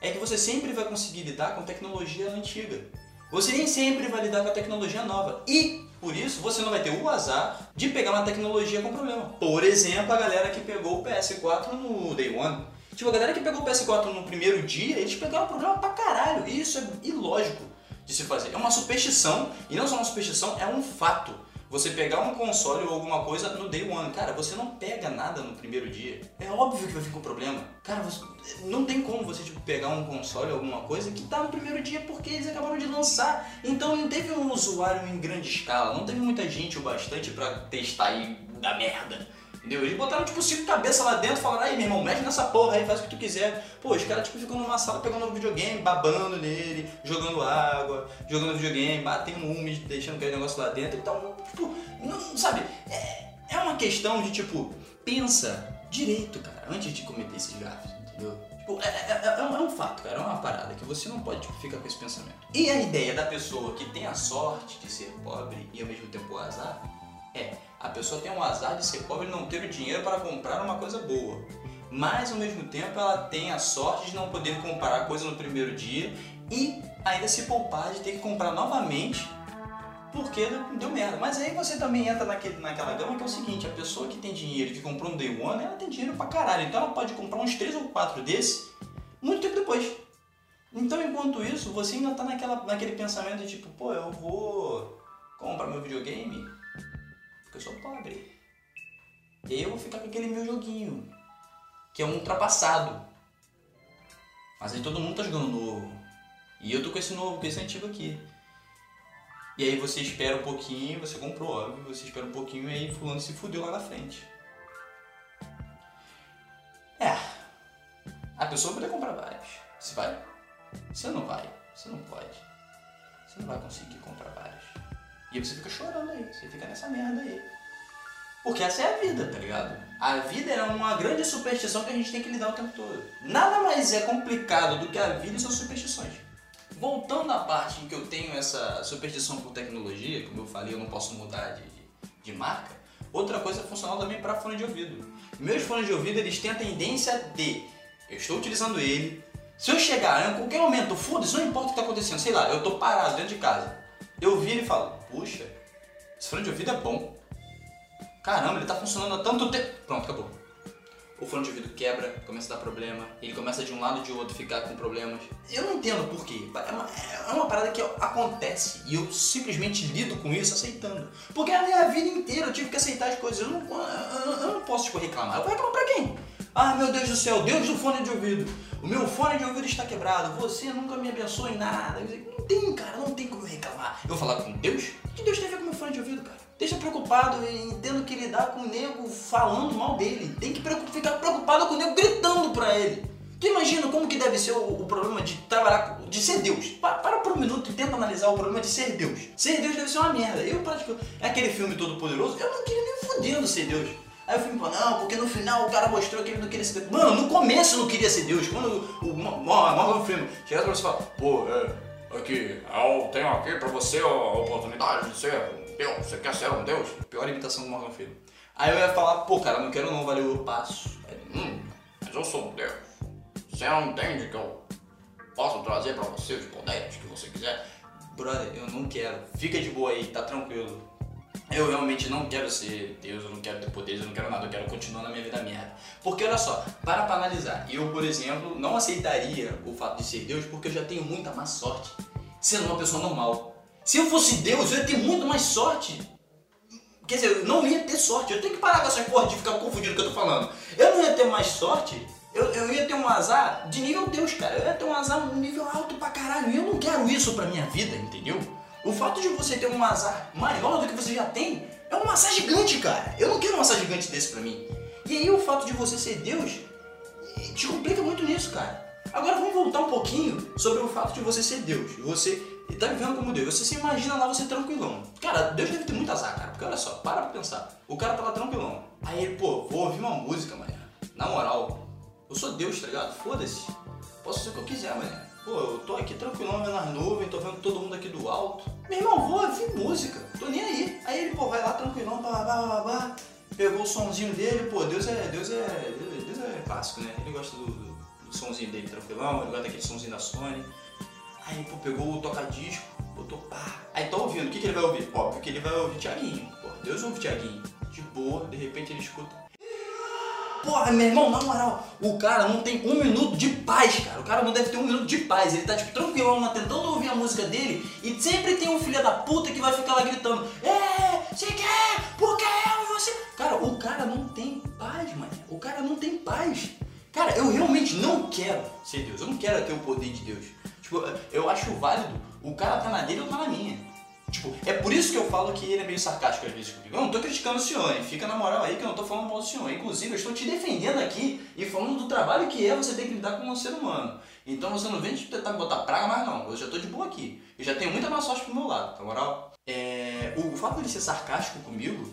é que você sempre vai conseguir lidar com tecnologia antiga. Você nem sempre vai lidar com a tecnologia nova. E, por isso, você não vai ter o azar de pegar uma tecnologia com problema. Por exemplo, a galera que pegou o PS4 no Day One. Tipo, a galera que pegou o PS4 no primeiro dia, eles pegaram problema pra caralho. E isso é ilógico de se fazer. É uma superstição, e não só uma superstição, é um fato você pegar um console ou alguma coisa no day one. Cara, você não pega nada no primeiro dia. É óbvio que vai ficar um problema. Cara, você, não tem como você tipo, pegar um console ou alguma coisa que tá no primeiro dia porque eles acabaram de lançar. Então não teve um usuário em grande escala, não teve muita gente o bastante para testar e dar merda. Entendeu? Eles botaram tipo cinco cabeças lá dentro falaram, aí meu irmão, mexe nessa porra aí, faz o que tu quiser. Pô, os caras tipo ficam numa sala pegando um videogame, babando nele, jogando água, jogando videogame, batendo umos, deixando aquele negócio lá dentro. Então, tipo, não, sabe, é, é uma questão de tipo, pensa direito, cara, antes de cometer esses gafos, entendeu? Tipo, é, é, é, é, um fato, cara, é uma parada que você não pode tipo, ficar com esse pensamento. E a ideia da pessoa que tem a sorte de ser pobre e ao mesmo tempo o azar é a pessoa tem um azar de ser pobre e não ter o dinheiro para comprar uma coisa boa. Mas ao mesmo tempo ela tem a sorte de não poder comprar a coisa no primeiro dia e ainda se poupar de ter que comprar novamente porque deu merda. Mas aí você também entra naquele, naquela gama que é o seguinte, a pessoa que tem dinheiro, que comprou um Day One, ela tem dinheiro pra caralho. Então ela pode comprar uns 3 ou 4 desse muito tempo depois. Então enquanto isso, você ainda tá naquela, naquele pensamento de tipo, pô, eu vou comprar meu videogame porque eu sou pobre. E aí eu vou ficar com aquele meu joguinho, que é um ultrapassado. Mas aí todo mundo tá jogando novo. E eu tô com esse novo, com esse antigo aqui. E aí você espera um pouquinho, você comprou, óbvio, você espera um pouquinho e aí fulano se fudeu lá na frente. É. A pessoa poder comprar vários. Você vai? Você não vai. Você não pode. Você não vai conseguir comprar vários. E você fica chorando aí, você fica nessa merda aí. Porque essa é a vida, tá ligado? A vida é uma grande superstição que a gente tem que lidar o tempo todo. Nada mais é complicado do que a vida e suas superstições. Voltando à parte em que eu tenho essa superstição por tecnologia, como eu falei, eu não posso mudar de, de marca. Outra coisa é funcional também para fone de ouvido. Meus fones de ouvido eles têm a tendência de eu estou utilizando ele. Se eu chegar em qualquer momento, foda-se, não importa o que está acontecendo, sei lá, eu estou parado dentro de casa. Eu viro e falo, puxa, esse fone de ouvido é bom. Caramba, ele tá funcionando há tanto tempo. Pronto, acabou. O fone de ouvido quebra, começa a dar problema, ele começa de um lado e de outro ficar com problemas. Eu não entendo por quê. É uma, é uma parada que acontece e eu simplesmente lido com isso aceitando. Porque a minha vida inteira eu tive que aceitar as coisas. Eu não, eu, eu não posso tipo, reclamar. Eu vou reclamar pra quem? Ah, meu Deus do céu, Deus do fone de ouvido. O meu fone de ouvido está quebrado. Você nunca me abençoou em nada. Não tem, cara, não tem como eu reclamar. Eu vou falar com Deus? O que Deus tem a ver com meu fone de ouvido, cara? Deixa preocupado em tendo que lidar com o nego falando mal dele. Tem que ficar preocupado com o nego gritando pra ele. Tu imagina como que deve ser o, o problema de trabalhar, de ser Deus? Para, para por um minuto e tenta analisar o problema de ser Deus. Ser Deus deve ser uma merda. Eu praticamente. É aquele filme todo poderoso, eu não queria nem fodendo ser Deus. Aí filme falou, não, porque no final o cara mostrou que ele não queria ser Deus. Mano, no começo não queria ser Deus. Quando o, o Morgan Freeman chega pra você e fala, pô, é, aqui, eu tenho aqui pra você a oportunidade de ser Deus, você quer ser um Deus? Pior imitação do Morgan Freeman. Aí eu ia falar, pô, cara, não quero não, valeu, eu passo. Aí, hum, mas eu sou um Deus. Você não entende que eu posso trazer pra você os poderes que você quiser? Brother, eu não quero. Fica de boa aí, tá tranquilo. Eu realmente não quero ser Deus, eu não quero ter poderes, eu não quero nada, eu quero continuar na minha vida merda. Porque olha só, para pra analisar, eu, por exemplo, não aceitaria o fato de ser Deus porque eu já tenho muita má sorte sendo uma pessoa normal. Se eu fosse Deus, eu ia ter muito mais sorte. Quer dizer, eu não ia ter sorte. Eu tenho que parar com essa porra de ficar confundindo o que eu tô falando. Eu não ia ter mais sorte. Eu, eu ia ter um azar de nível Deus, cara. Eu ia ter um azar um nível alto pra caralho. E eu não quero isso pra minha vida, entendeu? O fato de você ter um azar maior do que você já tem é um azar gigante, cara. Eu não quero um azar gigante desse pra mim. E aí o fato de você ser Deus te complica muito nisso, cara. Agora vamos voltar um pouquinho sobre o fato de você ser Deus. Você tá vivendo como Deus. Você se imagina lá você tranquilão. Cara, Deus deve ter muito azar, cara. Porque olha só, para pra pensar. O cara tá lá tranquilão. Aí ele, pô, vou ouvir uma música, mano. Na moral, eu sou Deus, tá ligado? Foda-se. Posso ser o que eu quiser, mano. Pô, eu tô aqui tranquilão vendo as nuvens, tô vendo todo mundo aqui do alto. Meu irmão, vou ouvir música. Tô nem aí. Aí ele, pô, vai lá tranquilão, blá, blá, blá, blá. Pegou o somzinho dele, pô, Deus é. Deus é. Deus é clássico, né? Ele gosta do, do, do somzinho dele tranquilão, ele gosta daquele somzinho da Sony. Aí, pô, pegou o toca-disco, botou pá. Aí tá ouvindo, o que, que ele vai ouvir? Óbvio que ele vai ouvir Tiaguinho. Pô, Deus ouve Tiaguinho. De boa, de repente ele escuta. Porra, meu irmão, na moral, o cara não tem um minuto de paz, cara. O cara não deve ter um minuto de paz. Ele tá, tipo, tranquilão lá tentando ouvir a música dele e sempre tem um filho da puta que vai ficar lá gritando: É, você quer? Por que eu e você? Cara, o cara não tem paz, mano. O cara não tem paz. Cara, eu realmente não quero ser Deus. Eu não quero ter o poder de Deus. Tipo, eu acho válido o cara tá na dele ou tá na minha. Tipo, é por isso que eu falo que ele é meio sarcástico às vezes comigo. Eu não tô criticando o senhor, hein? Fica na moral aí que eu não tô falando mal do senhor. Inclusive, eu estou te defendendo aqui e falando do trabalho que é você ter que lidar com um ser humano. Então você não vem tentar botar praga mais não. Eu já tô de boa aqui. Eu já tenho muita má sorte pro meu lado, na moral. É... O, fato dele ser sarcástico comigo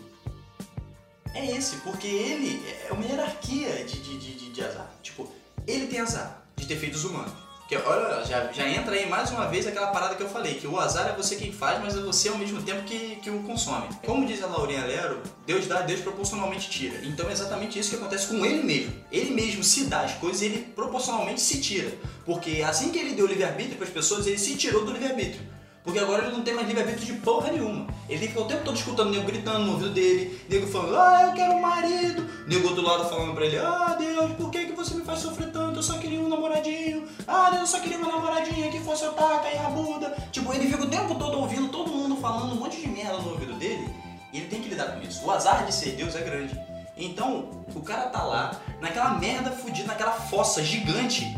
é esse, porque ele é uma hierarquia de, de, de, de azar. Tipo, ele tem azar de ter feito os humanos. Que, olha, já, já entra aí mais uma vez aquela parada que eu falei, que o azar é você quem faz, mas é você ao mesmo tempo que, que o consome. Como diz a Laurinha Lero, Deus dá, Deus proporcionalmente tira. Então é exatamente isso que acontece com ele mesmo. Ele mesmo se dá as coisas ele proporcionalmente se tira. Porque assim que ele deu livre-arbítrio para as pessoas, ele se tirou do livre-arbítrio. Porque agora ele não tem mais livre-arbítrio de porra nenhuma. Ele fica o tempo todo escutando o nego gritando no ouvido dele, nego falando, ah, eu quero um marido. Nego do lado falando pra ele, ah, Deus, por que, que você me faz sofrer tanto? Eu só namoradinho. Ah, eu só queria uma namoradinha que fosse otaca e rabuda. Tipo, ele fica o tempo todo ouvindo todo mundo falando um monte de merda no ouvido dele. E ele tem que lidar com isso. O azar de ser Deus é grande. Então, o cara tá lá, naquela merda fudida, naquela fossa gigante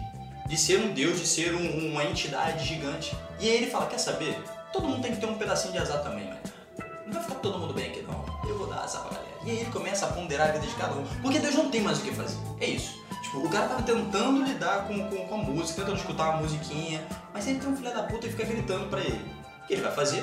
de ser um deus, de ser um, uma entidade gigante. E aí ele fala, quer saber? Todo mundo tem que ter um pedacinho de azar também, mano. Não vai ficar todo mundo bem aqui não. Eu vou dar azar pra galera. E aí ele começa a ponderar a vida de cada um. Porque Deus não tem mais o que fazer. É isso. O cara tava tentando lidar com, com, com a música, tentando escutar uma musiquinha, mas sempre tem um filho da puta e fica gritando pra ele. O que ele vai fazer?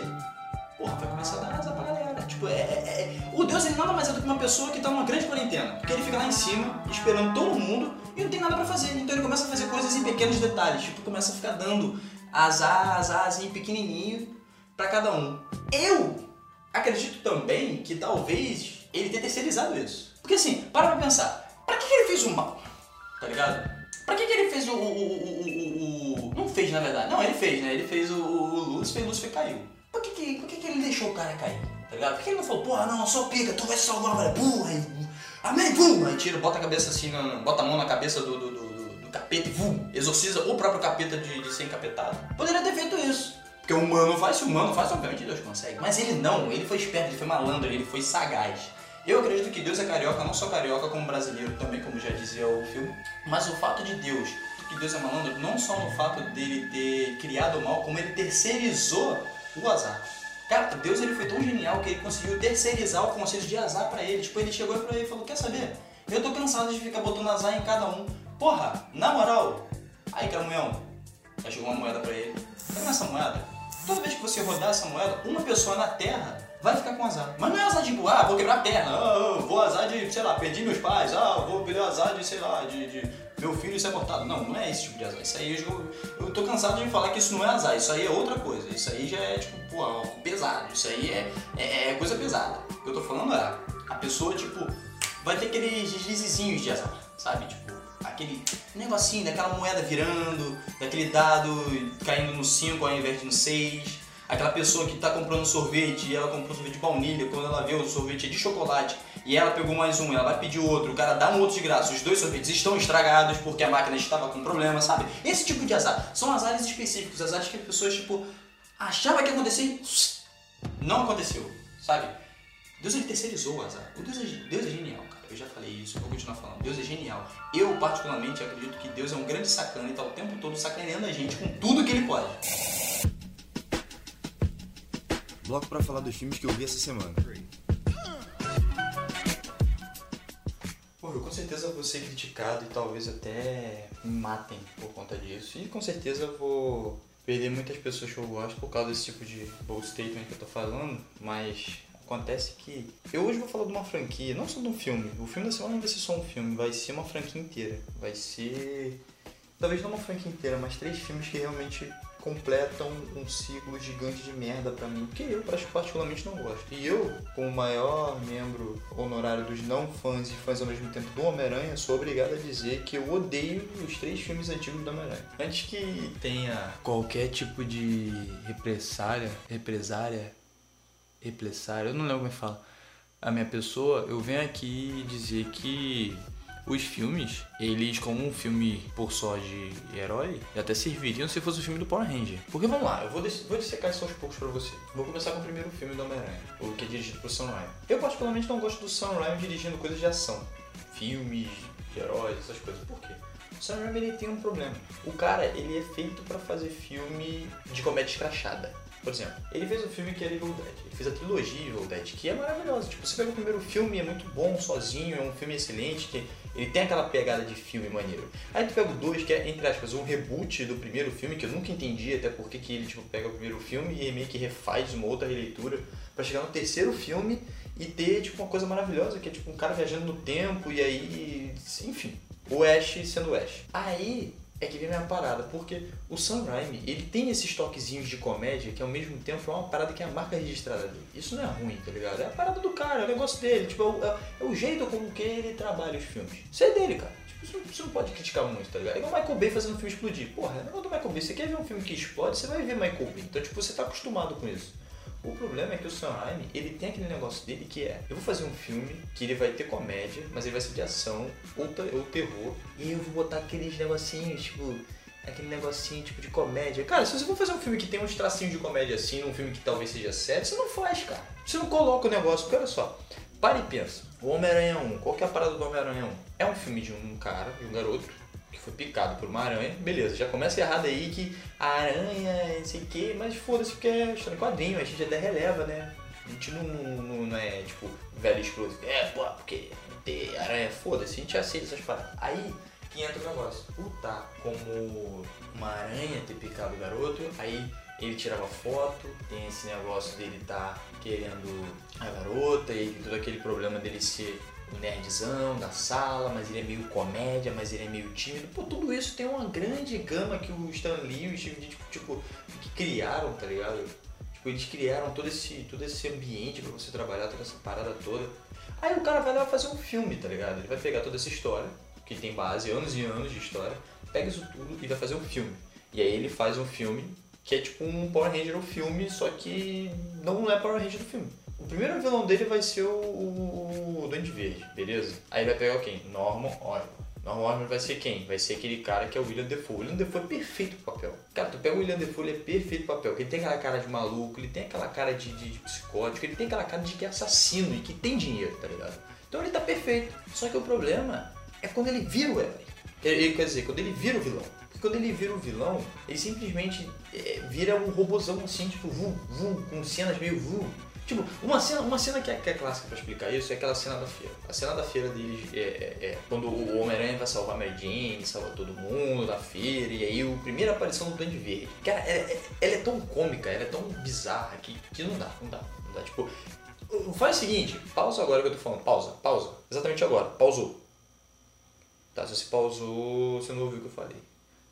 Porra, vai começar a dar azar pra galera. Tipo, é, é, é, O Deus ele nada mais é do que uma pessoa que tá numa grande quarentena. Porque ele fica lá em cima, esperando todo mundo e não tem nada pra fazer. Então ele começa a fazer coisas em pequenos detalhes. Tipo, começa a ficar dando azar, azarzinho pequenininho pra cada um. Eu acredito também que talvez ele tenha terceirizado isso. Porque assim, para pra pensar. Pra que ele fez o mal? Tá ligado? Pra que, que ele fez o, o, o, o, Não fez, na verdade. Não, ele fez, né? Ele fez o, o Lúcifer e o Lúcifer caiu. Por que, que, por que, que ele deixou o cara cair? tá ligado? Por que ele não falou, porra, não, sou pica, tu vai salvar, velho, porra, aí, amém, vum, aí tira, bota a cabeça assim, bota a mão na cabeça do, do, do, do- do capeta e vum, exorciza o próprio capeta de, de ser encapetado. Poderia ter feito isso. Porque o humano faz, se o humano faz, obviamente Deus consegue. Mas ele não, ele foi esperto, ele foi malandro, ele foi sagaz. Eu acredito que Deus é carioca, não só carioca, como brasileiro também, como já dizia o filme. Mas o fato de Deus, que Deus é malandro, não só no fato dele ter criado o mal, como ele terceirizou o azar. Cara, Deus ele foi tão genial que ele conseguiu terceirizar o conceito de azar pra ele. Tipo, ele chegou pra ele e falou: Quer saber? Eu tô cansado de ficar botando azar em cada um. Porra, na moral. Aí, Cramunhão, aí chegou uma moeda pra ele. Pega essa moeda. Toda vez que você rodar essa moeda, uma pessoa na Terra vai ficar com azar. Mas não é azar tipo, ah, vou quebrar a perna, ah, ah, vou azar de, sei lá, perdi meus pais, ah, vou perder azar de, sei lá, de, de meu filho ser abortado. Não, não é esse tipo de azar. Isso aí eu, eu tô cansado de falar que isso não é azar, isso aí é outra coisa. Isso aí já é tipo, pô, pesado. Isso aí é, é, é coisa pesada. O que eu tô falando é, a pessoa, tipo, vai ter aqueles deslizezinhos de azar, sabe? Tipo, aquele negocinho daquela moeda virando, daquele dado caindo no 5 ao invés de no 6. Aquela pessoa que tá comprando sorvete e ela comprou sorvete de baunilha, quando ela vê o sorvete é de chocolate e ela pegou mais um, ela vai pedir outro, o cara dá um outro de graça, os dois sorvetes estão estragados porque a máquina estava com problema, sabe? Esse tipo de azar. São azares específicos, azares que as pessoas, tipo, achavam que ia acontecer e não aconteceu, sabe? Deus ele terceirizou o azar. O Deus é, Deus é genial, cara. Eu já falei isso, vou continuar falando. Deus é genial. Eu, particularmente, acredito que Deus é um grande sacana e tá o tempo todo sacaneando a gente com tudo que ele pode. Bloco pra falar dos filmes que eu vi essa semana. Pô, eu com certeza vou ser criticado e talvez até me matem por conta disso. E com certeza vou perder muitas pessoas que eu gosto por causa desse tipo de bold statement que eu tô falando, mas acontece que eu hoje vou falar de uma franquia, não só de um filme. O filme da semana não vai ser só um filme, vai ser uma franquia inteira. Vai ser. Talvez não uma franquia inteira, mas três filmes que realmente completam um ciclo gigante de merda pra mim, que eu particularmente não gosto. E eu, como maior membro honorário dos não fãs e fãs ao mesmo tempo do Homem-Aranha, sou obrigado a dizer que eu odeio os três filmes antigos do Homem-Aranha. Antes que tenha qualquer tipo de represária, represária, repressária, eu não lembro como é que fala, a minha pessoa, eu venho aqui dizer que os filmes, eles como um filme por só de herói, até serviriam se fosse o filme do Power Ranger. Porque vamos lá, eu vou, des vou isso aos poucos pra você. Vou começar com o primeiro filme do Homem-Aranha, o que é dirigido por Sam Raimi. Eu particularmente não gosto do Sam Raimi dirigindo coisas de ação. Filmes, de heróis, essas coisas. Por quê? O Sam Raimi ele tem um problema. O cara, ele é feito pra fazer filme de comédia escrachada. Por exemplo, ele fez um filme que é Evil Dead. Ele fez a trilogia Evil Dead, que é maravilhosa. Tipo, você pega o primeiro filme, é muito bom, sozinho, é um filme excelente, que ele tem aquela pegada de filme maneiro. Aí tu pega o 2, que é, entre aspas, um reboot do primeiro filme, que eu nunca entendi até porque que ele tipo, pega o primeiro filme e meio que refaz uma outra releitura pra chegar no terceiro filme e ter tipo uma coisa maravilhosa, que é tipo um cara viajando no tempo e aí. Enfim. O Ash sendo o Ash. Aí é que vem a parada, porque o Sam Raimi, ele tem esses toquezinhos de comédia que ao mesmo tempo é uma parada que é a marca registrada dele. Isso não é ruim, tá ligado? É a parada do cara, é o negócio dele, tipo, é o, é- é o jeito com que ele trabalha os filmes. Isso é dele, cara. Tipo, você não, você não pode criticar muito, tá ligado? É igual o Michael Bay fazendo um filme explodir. Porra, é negócio do Michael Bay. Você quer ver um filme que explode, você vai ver Michael Bay. Então, tipo, você tá acostumado com isso. O problema é que o Raimi, ele tem aquele negócio dele que é, eu vou fazer um filme que ele vai ter comédia, mas ele vai ser de ação ou, ou terror, e eu vou botar aqueles negocinhos, tipo, aquele negocinho tipo de comédia. Cara, se você for fazer um filme que tem uns tracinhos de comédia assim, num filme que talvez seja sério, você não faz, cara. Você não coloca o negócio, porque olha só, para e pensa. O Homem-Aranha 1, qual que é a parada do Homem-Aranha 1? É um filme de um cara, de um garoto, foi picado por uma aranha, beleza, já começa errado aí que a aranha, não sei o que, mas foda-se porque é história em quadrinho, a gente até releva, né? A gente não, não, não é tipo velho escroto, é, pô, porque aranha, foda-se, a gente aceita essas paradas. Aí que entra o negócio, puta, como uma aranha ter picado o garoto, aí ele tirava foto, tem esse negócio dele tá querendo a garota e todo aquele problema dele ser nerdzão da sala, mas ele é meio comédia, mas ele é meio tímido. Pô, tudo isso tem uma grande gama que o Stan Lee e o Steve Ditko, tipo, que criaram, tá ligado? Tipo, eles criaram todo esse, todo esse ambiente pra você trabalhar, toda essa parada toda. Aí o cara vai lá fazer um filme, tá ligado? Ele vai pegar toda essa história, que tem base, anos e anos de história, pega isso tudo e vai fazer um filme. E aí ele faz um filme que é tipo um Power Ranger no filme, só que não é Power Ranger no filme. O primeiro vilão dele vai ser o, o, o Duende Verde, beleza? Aí ele vai pegar quem? Norman Osborn. Norman Osborn vai ser quem? Vai ser aquele cara que é o William Defoe. O William Defoe é perfeito pro papel. Cara, tu pega o William Defoe, ele é perfeito pro papel. Ele tem aquela cara de maluco, ele tem aquela cara de, de, de psicótico, ele tem aquela cara de que é assassino e que tem dinheiro, tá ligado? Então ele tá perfeito. Só que o problema é quando ele vira o herói. Ele, quer dizer, quando ele vira o vilão. Porque quando ele vira o vilão, ele simplesmente é, vira um robozão assim, tipo, vu, vu, com cenas meio vu. Tipo, uma cena, uma cena que é, que é clássica pra explicar isso é aquela cena da feira. A cena da feira deles é, é, é quando o Homem-Aranha vai salvar Mary Jane, salva todo mundo da feira, e aí a primeira aparição do Duende Verde. Cara, ela, ela, é tão cômica, ela é tão bizarra que, que não dá, não dá, não dá. Tipo, faz o seguinte, pausa agora que eu tô falando, pausa, pausa, exatamente agora, pausou. Tá, se você pausou, você não ouviu o que eu falei.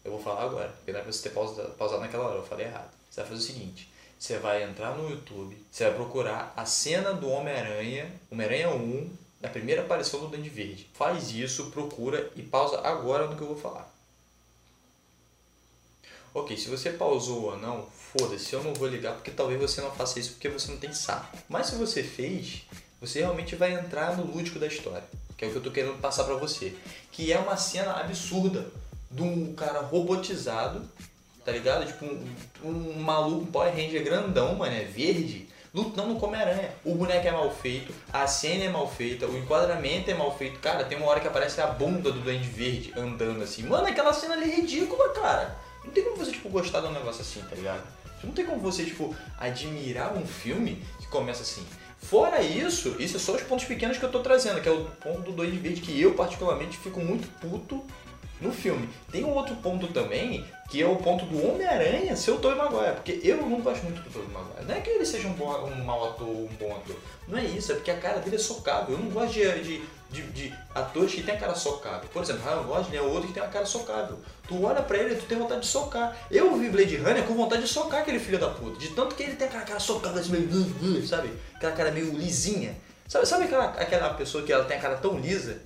Eu vou falar agora, porque não é pra você ter pausado, pausado naquela hora, eu falei errado. Você vai fazer o seguinte, você vai entrar no YouTube, você vai procurar a cena do Homem-Aranha, Homem-Aranha 1, da primeira aparição do Duende Verde. Faz isso, procura e pausa agora no que eu vou falar. Ok, se você pausou ou não, foda-se, eu não vou ligar porque talvez você não faça isso porque você não tem saco. Mas se você fez, você realmente vai entrar no lúdico da história, que é o que eu tô querendo passar para você. Que é uma cena absurda de um cara robotizado tá ligado? Tipo, um, um maluco, um Power Ranger grandão, mano, é verde, lutando com Homem-Aranha. O boneco é mal feito, a cena é mal feita, o enquadramento é mal feito. Cara, tem uma hora que aparece a bunda do Duende Verde andando assim. Mano, aquela cena ali é ridícula, cara. Não tem como você, tipo, gostar de um negócio assim, tá ligado? Não tem como você, tipo, admirar um filme que começa assim. Fora isso, isso é só os pontos pequenos que eu tô trazendo, que é o ponto do Duende Verde que eu, particularmente, fico muito puto no filme. Tem um outro ponto também, que é o ponto do Homem-Aranha ser o Tobey Maguire, porque eu não gosto muito do Tobey Maguire. Não é que ele seja um, bom, um mau ator, um bom ator. Não é isso, é porque a cara dele é socável. Eu não gosto de, de, de, de atores que tem a cara socável. Por exemplo, Ryan Gosling é outro que tem a cara socável. Tu olha pra ele e tu tem vontade de socar. Eu vi Blade Runner com vontade de socar aquele filho da puta. De tanto que ele tem aquela cara socável, assim, meio... Sabe? Aquela cara meio lisinha. Sabe, sabe aquela, aquela pessoa que ela tem a cara tão lisa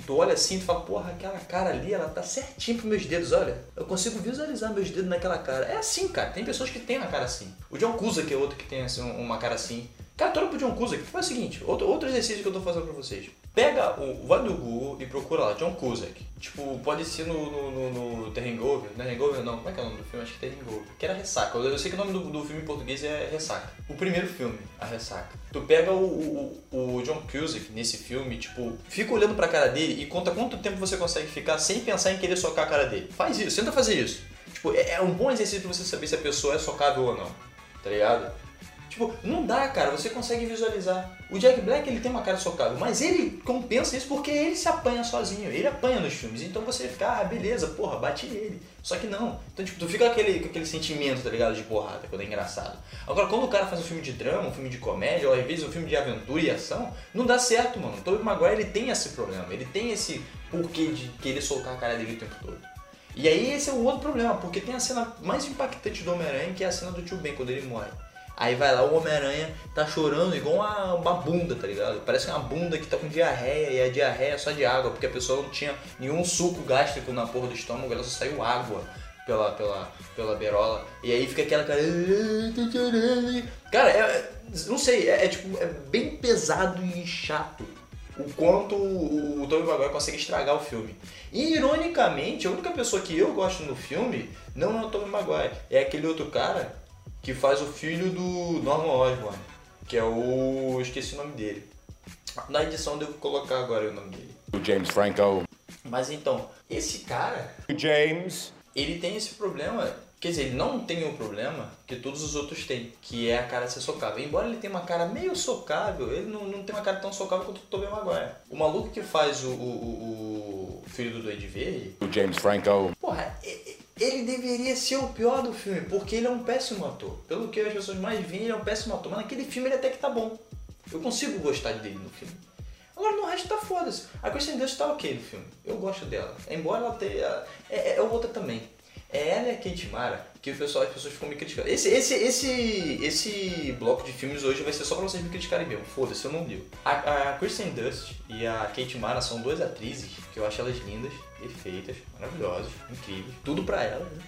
que tu olha assim e fala, porra, aquela cara ali, ela tá certinho pros meus dedos, olha. Eu consigo visualizar meus dedos naquela cara. É assim, cara. Tem pessoas que têm uma cara assim. O John Cusa, que é outro que tem assim, uma cara assim. Cara, tu olha pro John Cusack, faz o seguinte, outro, outro exercício que eu tô fazendo pra vocês. Pega o, vai no Google e procura lá, John Cusack. Tipo, pode ser no, no, no, no The não é Hangover não, como é que é o nome do filme? Acho que é. Que era Ressaca, eu, eu sei que o nome do, do filme em português é Ressaca. O primeiro filme, A Ressaca. Tu pega o, o, o John Cusack nesse filme, tipo, fica olhando pra cara dele e conta quanto tempo você consegue ficar sem pensar em querer socar a cara dele. Faz isso, tenta fazer isso. Tipo, é, é um bom exercício pra você saber se a pessoa é socável ou não, tá ligado? Tipo, não dá, cara, você consegue visualizar. O Jack Black ele tem uma cara socável, mas ele compensa isso porque ele se apanha sozinho, ele apanha nos filmes. Então você fica, ah, beleza, porra, bate ele. Só que não. Então, tipo, tu fica com aquele, aquele sentimento, tá ligado, de porrada, quando é engraçado. Agora, quando o cara faz um filme de drama, um filme de comédia, ou às vezes um filme de aventura e ação, não dá certo, mano. O Tobey Maguire ele tem esse problema, ele tem esse porquê de querer socar a cara dele o tempo todo. E aí esse é o outro problema, porque tem a cena mais impactante do Homem-Aranha, que é a cena do tio Ben, quando ele morre. Aí vai lá, o Homem-Aranha tá chorando igual uma, uma bunda, tá ligado? Parece uma bunda que tá com diarreia e a diarreia é só de água, porque a pessoa não tinha nenhum suco gástrico na porra do estômago, ela só saiu água pela, pela, pela berola. E aí fica aquela cara. Cara, é, não sei, é, é, tipo, é bem pesado e chato o quanto o, o Tobey Maguire consegue estragar o filme. E, ironicamente, a única pessoa que eu gosto no filme não é o Tobey Maguire, é aquele outro cara que faz o filho do Norman Osborn, que é o. esqueci o nome dele. Na edição devo colocar agora o nome dele. O James Franco. Mas então, esse cara. O James. Ele tem esse problema. Quer dizer, ele não tem o problema que todos os outros têm, que é a cara ser socável. Embora ele tenha uma cara meio socável, ele não, não tem uma cara tão socável quanto o Tobey Maguire. O maluco que faz o, o, o filho do Duende Verde... O James Franco. Porra, ele deveria ser o pior do filme, porque ele é um péssimo ator. Pelo que as pessoas mais veem, ele é um péssimo ator. Mas naquele filme ele até que tá bom. Eu consigo gostar dele no filme. Agora no resto tá foda-se. A Kristen Dunst tá ok no filme. Eu gosto dela. Embora ela tenha. É, é, é outra também. É ela e a Kate Mara que o pessoal, as pessoas ficam me criticando. Esse, esse, esse, esse bloco de filmes hoje vai ser só pra vocês me criticarem mesmo. Foda-se, eu não ligo. A, a Kristen Dust e a Kate Mara são duas atrizes que eu acho elas lindas, perfeitas, maravilhosas, incríveis. Tudo pra elas, né?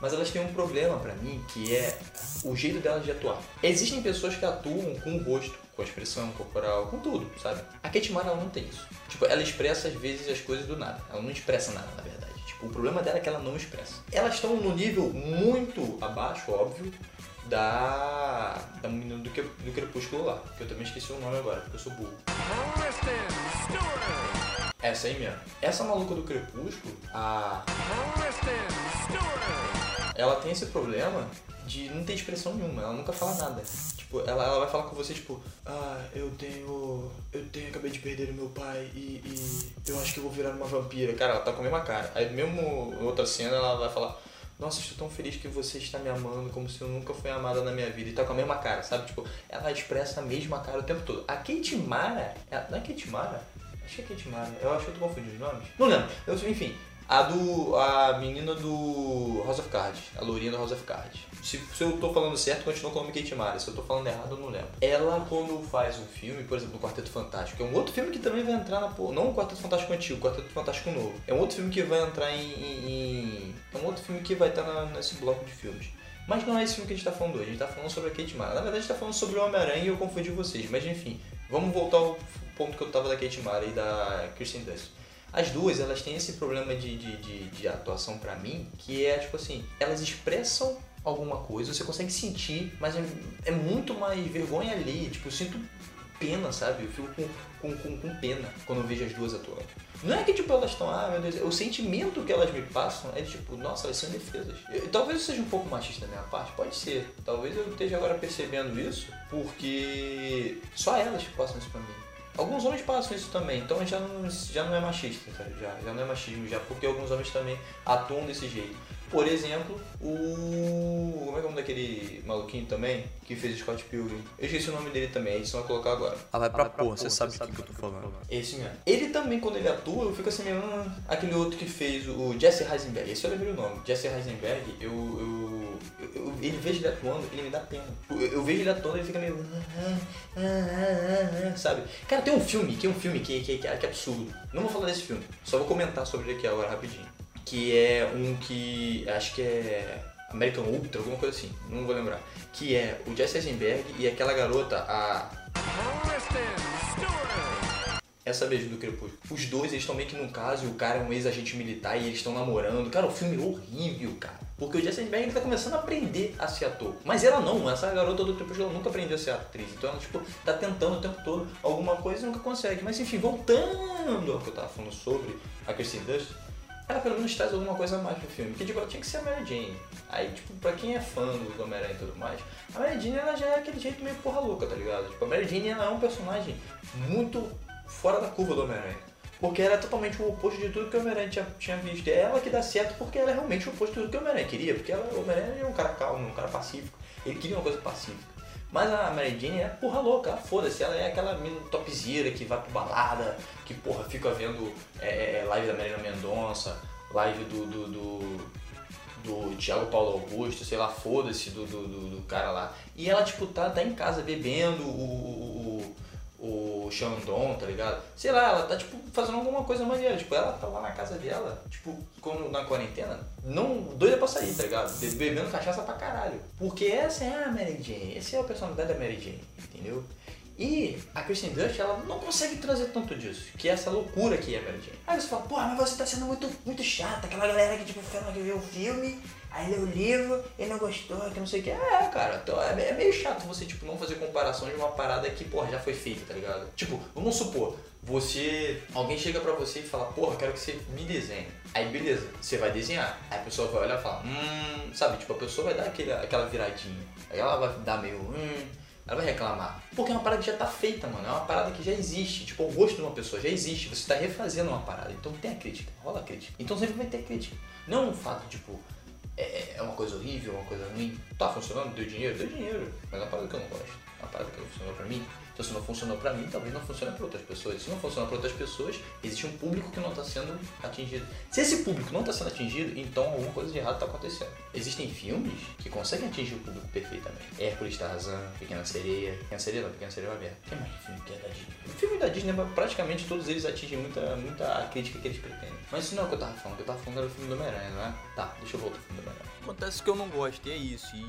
Mas elas têm um problema pra mim, que é o jeito delas de atuar. Existem pessoas que atuam com o rosto, com a expressão corporal, com tudo, sabe? A Kate Mara ela não tem isso. Tipo, ela expressa às vezes as coisas do nada. Ela não expressa nada, na verdade. Tipo, o problema dela é que ela não expressa. Elas estão no nível muito abaixo, óbvio, da. da menina do, que, do Crepúsculo lá. Que eu também esqueci o nome agora, porque eu sou burro. Essa aí mesmo. Essa maluca do Crepúsculo, a. Ela tem esse problema de não ter expressão nenhuma, ela nunca fala nada. Tipo, ela, ela vai falar com você, tipo, ah, eu tenho. Eu tenho, acabei de perder o meu pai e, e eu acho que eu vou virar uma vampira. Cara, ela tá com a mesma cara. Aí mesmo outra cena ela vai falar, nossa, estou tão feliz que você está me amando como se eu nunca fui amada na minha vida. E tá com a mesma cara, sabe? Tipo, ela expressa a mesma cara o tempo todo. A Kate Mara, ela, não é Kate Mara? Acho que é Kate Mara. Eu acho que eu tô confundindo os nomes. Não lembro. Eu, enfim, a do. A menina do House of Cards. A lourinha do House of Cards. Se, se eu tô falando certo, continua com o nome Kate Mara. Se eu tô falando errado, eu não lembro. Ela, quando faz um filme, por exemplo, no Quarteto Fantástico, é um outro filme que também vai entrar na. Não o Quarteto Fantástico antigo, o Quarteto Fantástico novo. É um outro filme que vai entrar em. em- em- é um outro filme que vai estar na- nesse bloco de filmes. Mas não é esse filme que a gente tá falando hoje, a gente tá falando sobre a Kate Mara. Na verdade, a gente tá falando sobre o Homem-Aranha e eu confundi vocês. Mas enfim, vamos voltar ao ponto que eu tava da Kate Mara e da Kristen Dunst. As duas, elas têm esse problema de, de, de, de atuação pra mim, que é tipo assim, elas expressam alguma coisa, você consegue sentir, mas é, é muito mais vergonha ali. Tipo, eu sinto pena, sabe? Eu fico com, com, com, com pena quando eu vejo as duas atuando. Não é que tipo elas estão, ah meu Deus, o sentimento que elas me passam é tipo, nossa, elas são indefesas. Eu- talvez eu seja um pouco machista da minha parte, pode ser. Talvez eu esteja agora percebendo isso, porque só elas passam isso pra mim. Alguns homens passam isso também, então já não, já não é machista? Já, já não é machismo, já porque alguns homens também atuam desse jeito. Por exemplo, o. Como é que é o nome daquele maluquinho também? Que fez Scott Pilgrim? Eu esqueci o nome dele também, isso vai colocar agora. Ah, vai pra porra, você sabe o que, que eu tô falando. Esse mesmo. Ele também, quando ele atua, eu fico assim meio. "Ah", aquele outro que fez o Jesse Heisenberg. Esse eu lembrei o nome. Jesse Heisenberg, eu. eu, eu, eu ele vejo ele atuando, ele me dá pena. Eu, eu vejo ele atuando, ele fica meio. "Ah, ah, ah, ah", Sabe? Cara, tem um filme, que é um filme que, que, que, que é absurdo. Não vou falar desse filme, só vou comentar sobre ele aqui agora rapidinho. Que é um que. Acho que é. American Ultra, alguma coisa assim, não vou lembrar. Que é o Jesse Eisenberg e aquela garota, a essa vez do Crepúsculo. Os dois, eles estão meio que num caso, e o cara é um ex-agente militar e eles estão namorando. Cara, o filme é horrível, cara. Porque o Jesse Eisenberg tá começando a aprender a ser ator. Mas ela não, essa garota do Crepúsculo nunca aprendeu a ser atriz. Então ela, tipo, tá tentando o tempo todo alguma coisa e nunca consegue. Mas enfim, voltando ao que eu tava falando sobre a Kristen Dunst, ela pelo menos traz alguma coisa a mais pro filme. Que tipo, ela tinha que ser a Mary Jane. Aí, tipo, pra quem é fã do Homem-Aranha e tudo mais, a Mary Jane ela já é aquele jeito meio porra louca, tá ligado? Tipo, a Mary Jane ela é um personagem muito fora da curva do Homem-Aranha. Porque ela é totalmente o oposto de tudo que o Homem-Aranha tinha, tinha visto. É ela que dá certo porque ela é realmente o oposto de tudo que o Homem-Aranha queria. Porque ela, o Homem-Aranha é um cara calmo, um cara pacífico. Ele queria uma coisa pacífica. Mas a Mary Jane é porra louca, foda-se, ela é aquela mina topzera que vai pro balada, que porra fica vendo é, é, live da Marina Mendonça, live do, do, do, do Thiago Paulo Augusto, sei lá, foda-se do, do, do, do cara lá. E ela, tipo, tá, tá em casa bebendo o, o, o Xandon, tá ligado? Sei lá, ela tá, tipo, fazendo alguma coisa maneira. Tipo, ela tá lá na casa dela, tipo, quando na quarentena, não doida pra sair, tá ligado? Be- Bebendo cachaça pra caralho. Porque essa é a Mary Jane, essa é a personalidade da Mary Jane, entendeu? E a Kristen Dunst, ela não consegue trazer tanto disso, que é essa loucura que é a Mary Jane. Aí você fala, porra, mas você tá sendo muito, muito chata, aquela galera que tipo, que vê o filme, aí lê o livro e não gostou, que não sei o que. É, cara, então é, meio chato você, tipo, não fazer comparação de uma parada que, porra, já foi feita, tá ligado? Tipo, vamos supor, você. Alguém chega pra você e fala, porra, quero que você me desenhe. Aí beleza, você vai desenhar. Aí a pessoa vai olhar e falar, hum, sabe, tipo, a pessoa vai dar aquele, aquela viradinha. Aí ela vai dar meio, hum, ela vai reclamar. Porque é uma parada que já tá feita, mano. É uma parada que já existe. Tipo, o rosto de uma pessoa já existe. Você tá refazendo uma parada. Então tem a crítica, rola a crítica. Então sempre vai ter crítica. Não um fato, tipo, é, é uma coisa horrível, uma coisa ruim. Tá funcionando? Deu dinheiro? Deu dinheiro. Mas é uma parada que eu não gosto. É uma parada que não funcionou pra mim. Então se não funcionou pra mim, talvez não funcione pra outras pessoas. Se não funcionar pra outras pessoas, existe um público que não tá sendo atingido. Se esse público não tá sendo atingido, então alguma coisa de errado tá acontecendo. Existem filmes que conseguem atingir o público perfeitamente. Hércules, Tarzan, Pequena Sereia. Pequena Sereia não, Pequena Sereia é uma merda. Tem mais filme que é da Disney. O filme da Disney, praticamente todos eles atingem muita, muita crítica que eles pretendem. Mas isso não é o que eu tava falando. O que eu tava falando era o filme do Homem-Aranha, não é? Tá, deixa eu voltar ao filme do Homem-Aranha. Acontece que eu não gosto, e é isso. E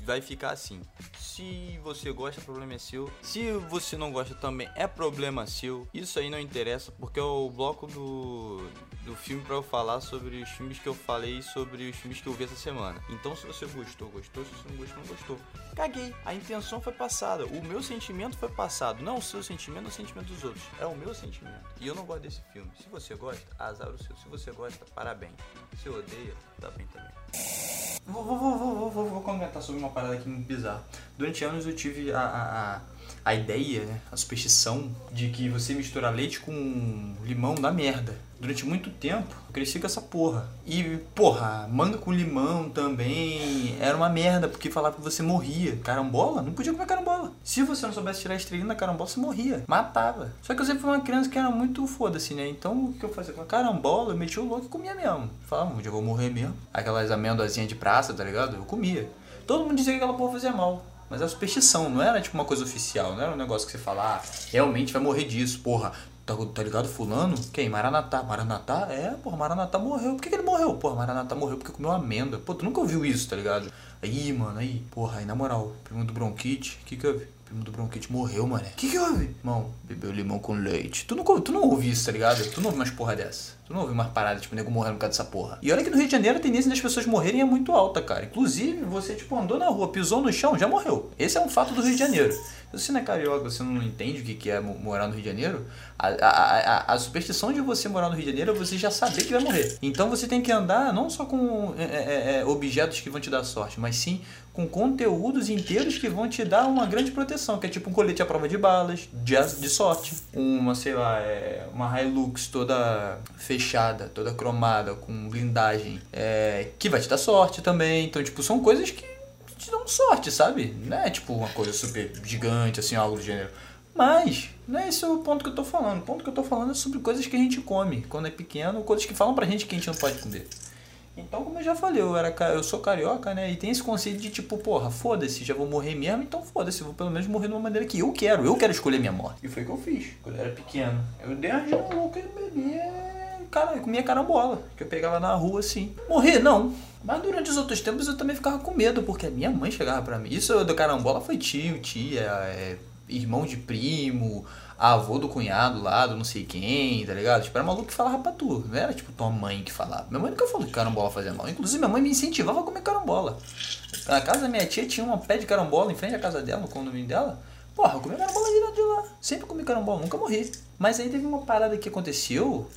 vai ficar assim. Se você gosta, o problema é seu. Se você não gosta também, é problema seu. Isso aí não interessa, porque é o bloco do, do filme para eu falar sobre os filmes que eu falei sobre os filmes que eu vi essa semana. Então, se você gostou, gostou. Se você não gostou, não gostou. Caguei. A intenção foi passada. O meu sentimento foi passado. Não o seu sentimento, o sentimento dos outros. É o meu sentimento. E eu não gosto desse filme. Se você gosta, azar o seu. Se você gosta, parabéns. Se odeia, tá bem também. Vou, vou, vou, vou, vou, vou comentar sobre uma parada aqui muito bizarra. Durante anos eu tive a, a, a, a ideia, né, a superstição de que você misturar leite com limão dá merda. Durante muito tempo eu cresci com essa porra. E, porra, manga com limão também era uma merda, porque falava que você morria. Carambola? Não podia comer carambola. Se você não soubesse tirar a estrelinha da carambola, você morria. Matava. Só que eu sempre fui uma criança que era muito foda-se, né? Então o que eu fazia com a carambola, eu metia o louco e comia mesmo. Falava, um dia eu vou morrer mesmo. Aquelas amendoazinhas de praça, tá ligado? Eu comia. Todo mundo dizia que aquela porra fazia mal. Mas era superstição, não era tipo uma coisa oficial, não era um negócio que você fala, ah, realmente vai morrer disso, porra. Tá, tá ligado fulano? Quem? Maranatá. Maranatá? É, porra, Maranatá morreu. Por que, que ele morreu? Porra, Maranatá morreu porque comeu amêndoa. Pô, tu nunca ouviu isso, tá ligado? Aí, mano, aí, porra, aí na moral, primo do bronquite, o que que houve? Primo do bronquite morreu, mané. O que que houve? Irmão, bebeu limão com leite. Tu não, tu não ouve isso, tá ligado? Tu não ouve mais porra dessa. Tu não ouve mais paradas, tipo, nego morrendo por causa dessa porra. E olha que no Rio de Janeiro a tendência das pessoas morrerem é muito alta, cara. Inclusive, você, tipo, andou na rua, pisou no chão, já morreu. Esse é um fato do Rio de Janeiro. Se você não é carioca, você não entende o que é morar no Rio de Janeiro, a, a, a, a superstição de você morar no Rio de Janeiro é você já saber que vai morrer. Então você tem que andar não só com é, é, é, objetos que vão te dar sorte, mas sim com conteúdos inteiros que vão te dar uma grande proteção, que é tipo um colete à prova de balas, de, de sorte, uma, sei lá, é, uma Hilux toda fechada, toda cromada, com blindagem, é, que vai te dar sorte também. Então, tipo, são coisas que te dão sorte, sabe? Não é tipo uma coisa super gigante, assim, algo do gênero. Mas, não é esse o ponto que eu tô falando. O ponto que eu tô falando é sobre coisas que a gente come quando é pequeno, coisas que falam pra gente que a gente não pode comer. Então, como eu já falei, eu, era, eu sou carioca, né? E tem esse conceito de tipo, porra, foda-se, já vou morrer mesmo, então foda-se, vou pelo menos morrer de uma maneira que eu quero, eu quero escolher minha morte. E foi o que eu fiz quando eu era pequeno. Eu dei uma de louca e bebia. Cara, eu comia carambola, que eu pegava na rua assim. Morrer, não. Mas durante os outros tempos eu também ficava com medo, porque a minha mãe chegava pra mim. Isso do carambola foi tio, tia, é, irmão de primo, avô do cunhado lá, do não sei quem, tá ligado? Tipo, era maluco que falava pra tu. Não era tipo tua mãe que falava. Minha mãe nunca falou que carambola fazia mal. Inclusive, minha mãe me incentivava a comer carambola. Na casa da minha tia tinha uma pé de carambola em frente à casa dela, no condomínio dela. Porra, eu comi carambola direto de lá. Sempre comi carambola, nunca morri. Mas aí teve uma parada que aconteceu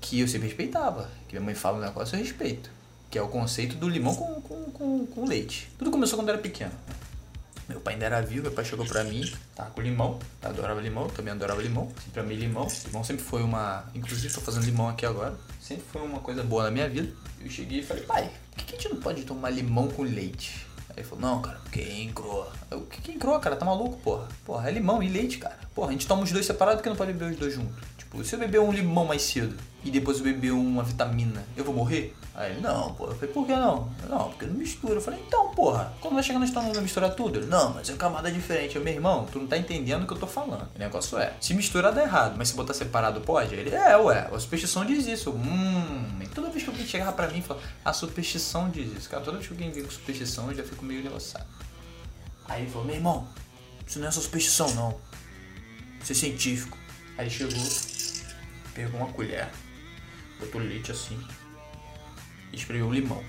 que eu sempre respeitava. Que minha mãe fala um negócio, eu respeito. Que é o conceito do limão com, com, com, com leite. Tudo começou quando eu era pequeno. Meu pai ainda era vivo, meu pai chegou pra mim, tá com limão, adorava limão, também adorava limão. Sempre amei limão. Limão sempre foi uma. Inclusive tô fazendo limão aqui agora. Sempre foi uma coisa boa na minha vida. Eu cheguei e falei, pai, por que a gente não pode tomar limão com leite? Aí ele falou, não, cara, porque encroa. O que que encroa, cara? Tá maluco, porra? Porra, é limão e leite, cara. Porra, a gente toma os dois separados porque não pode beber os dois juntos. Tipo, se eu beber um limão mais cedo e depois eu beber uma vitamina, eu vou morrer? Aí ele, não, porra. Eu falei, por que não? Não, porque não mistura. Eu falei, então, porra, quando vai chegar no estômago vai misturar tudo? Ele, não, mas é camada diferente. Eu, meu irmão, tu não tá entendendo o que eu tô falando. O negócio é, se misturar dá errado, mas se botar separado pode? Ele, é, ué, a superstição diz isso. Hum, e toda vez que alguém chegava pra mim e falava, a superstição diz isso. Cara, toda vez que alguém vem com superstição, eu já fico meio negociado. Aí ele falou, meu irmão, isso não é superstição, não. Isso é científico. Aí ele chegou, pegou uma colher, botou leite assim, e espremeu limão.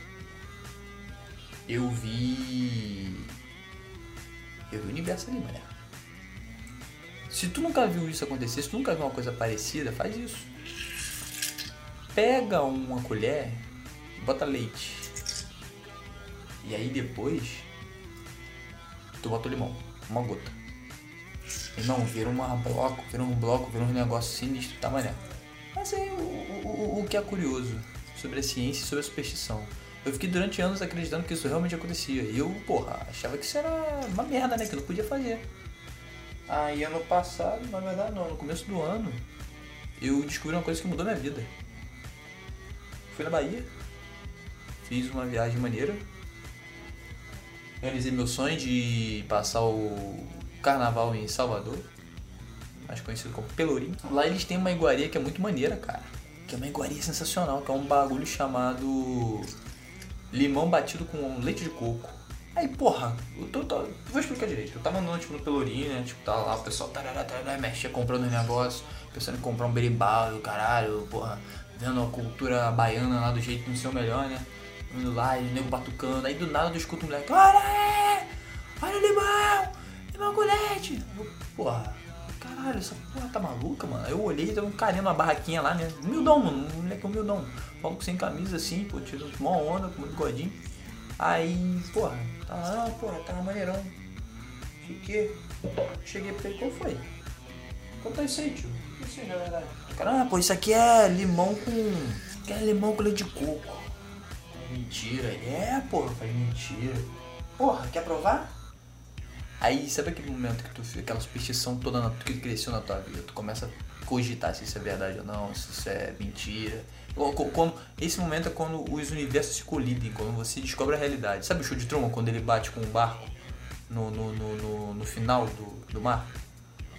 Eu vi. Eu vi o universo ali, mané. Se tu nunca viu isso acontecer, se tu nunca viu uma coisa parecida, faz isso. Pega uma colher bota leite. E aí depois tu bota o limão, uma gota. E não, vira uma bloco, vira um bloco, vira um negócio sinistro, tá mané. Mas aí o, o, o que é curioso sobre a ciência e sobre a superstição. Eu fiquei durante anos acreditando que isso realmente acontecia. E eu, porra, achava que isso era uma merda, né? Que eu não podia fazer. Aí ano passado, na verdade não, no começo do ano, eu descobri uma coisa que mudou minha vida. Fui na Bahia, fiz uma viagem maneira, realizei meu sonho de passar o carnaval em Salvador, mais conhecido como Pelourinho. Lá eles têm uma iguaria que é muito maneira, cara. Que é uma iguaria sensacional, que é um bagulho chamado limão batido com leite de coco. Aí, porra, eu tô, tô- vou explicar direito. Eu tava andando tipo, no Pelourinho, né? Tipo, tava lá, o pessoal tarará, tarará, mexia comprando os negócios, pensando em comprar um berimbau, o caralho, porra, vendo a cultura baiana lá do jeito no seu melhor, né? Indo lá e o nego batucando. Aí do nada eu escuto um moleque, olha! Olha o limão! Limão com leite! Eu, porra, caralho, essa porra tá maluca, mano? Eu olhei, tava um carinha numa barraquinha lá, né? Humildão, mano, um moleque humildão. Maluco sem camisa assim, pô, tirando uma onda, com muito gordinho. Aí, porra, tá lá, porra, tá maneirão. Fiquei. Cheguei pra ele, qual foi? Conta isso aí, tio. Isso aí, na verdade. Cara, pô, isso aqui é limão com. Isso aqui é limão com leite de coco. Mentira. É, porra, faz mentira. Porra, quer provar? Aí, sabe aquele momento que tu fica, aquela superstição toda na, que cresceu na tua vida? Tu começa a cogitar se isso é verdade ou não, se isso é mentira. Quando, esse momento é quando os universos se colidem, quando você descobre a realidade. Sabe o show de Truman, quando ele bate com o barco no, no, no, no, final do, do mar?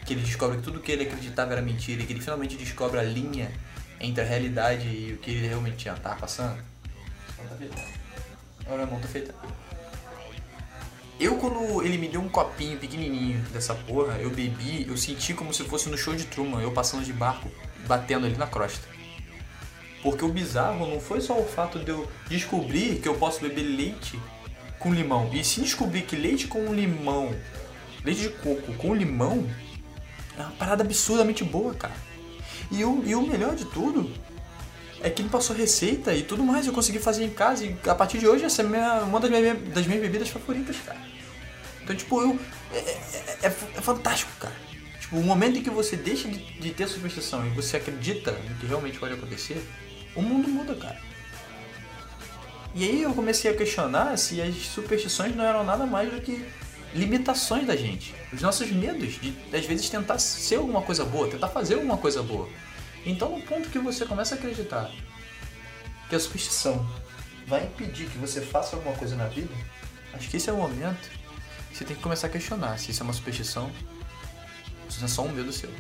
Que ele descobre que tudo que ele acreditava era mentira e que ele finalmente descobre a linha entre a realidade e o que ele realmente tinha tava passando? Tá feitando. Olha, irmão, tá feitando. Eu, quando ele me deu um copinho pequenininho dessa porra, eu bebi, eu senti como se fosse no show de Truman, eu passando de barco, batendo ali na crosta. Porque o bizarro não foi só o fato de eu descobrir que eu posso beber leite com limão, e sim descobrir que leite com limão, leite de coco com limão, é uma parada absurdamente boa, cara. E o, e o melhor de tudo é que ele passou receita e tudo mais, eu consegui fazer em casa e a partir de hoje essa é minha- uma das minhas, das minhas bebidas favoritas, cara. Então, tipo, eu. É, é- é- é fantástico, cara. Tipo, o momento em que você deixa de, de ter superstição e você acredita no que realmente pode acontecer, o mundo muda, cara. E aí eu comecei a questionar se as superstições não eram nada mais do que limitações da gente. Os nossos medos de, às vezes, tentar ser alguma coisa boa, tentar fazer alguma coisa boa. Então, no ponto que você começa a acreditar que a superstição vai impedir que você faça alguma coisa na vida, acho que esse é o momento que você tem que começar a questionar se isso é uma superstição ou se é só um medo seu.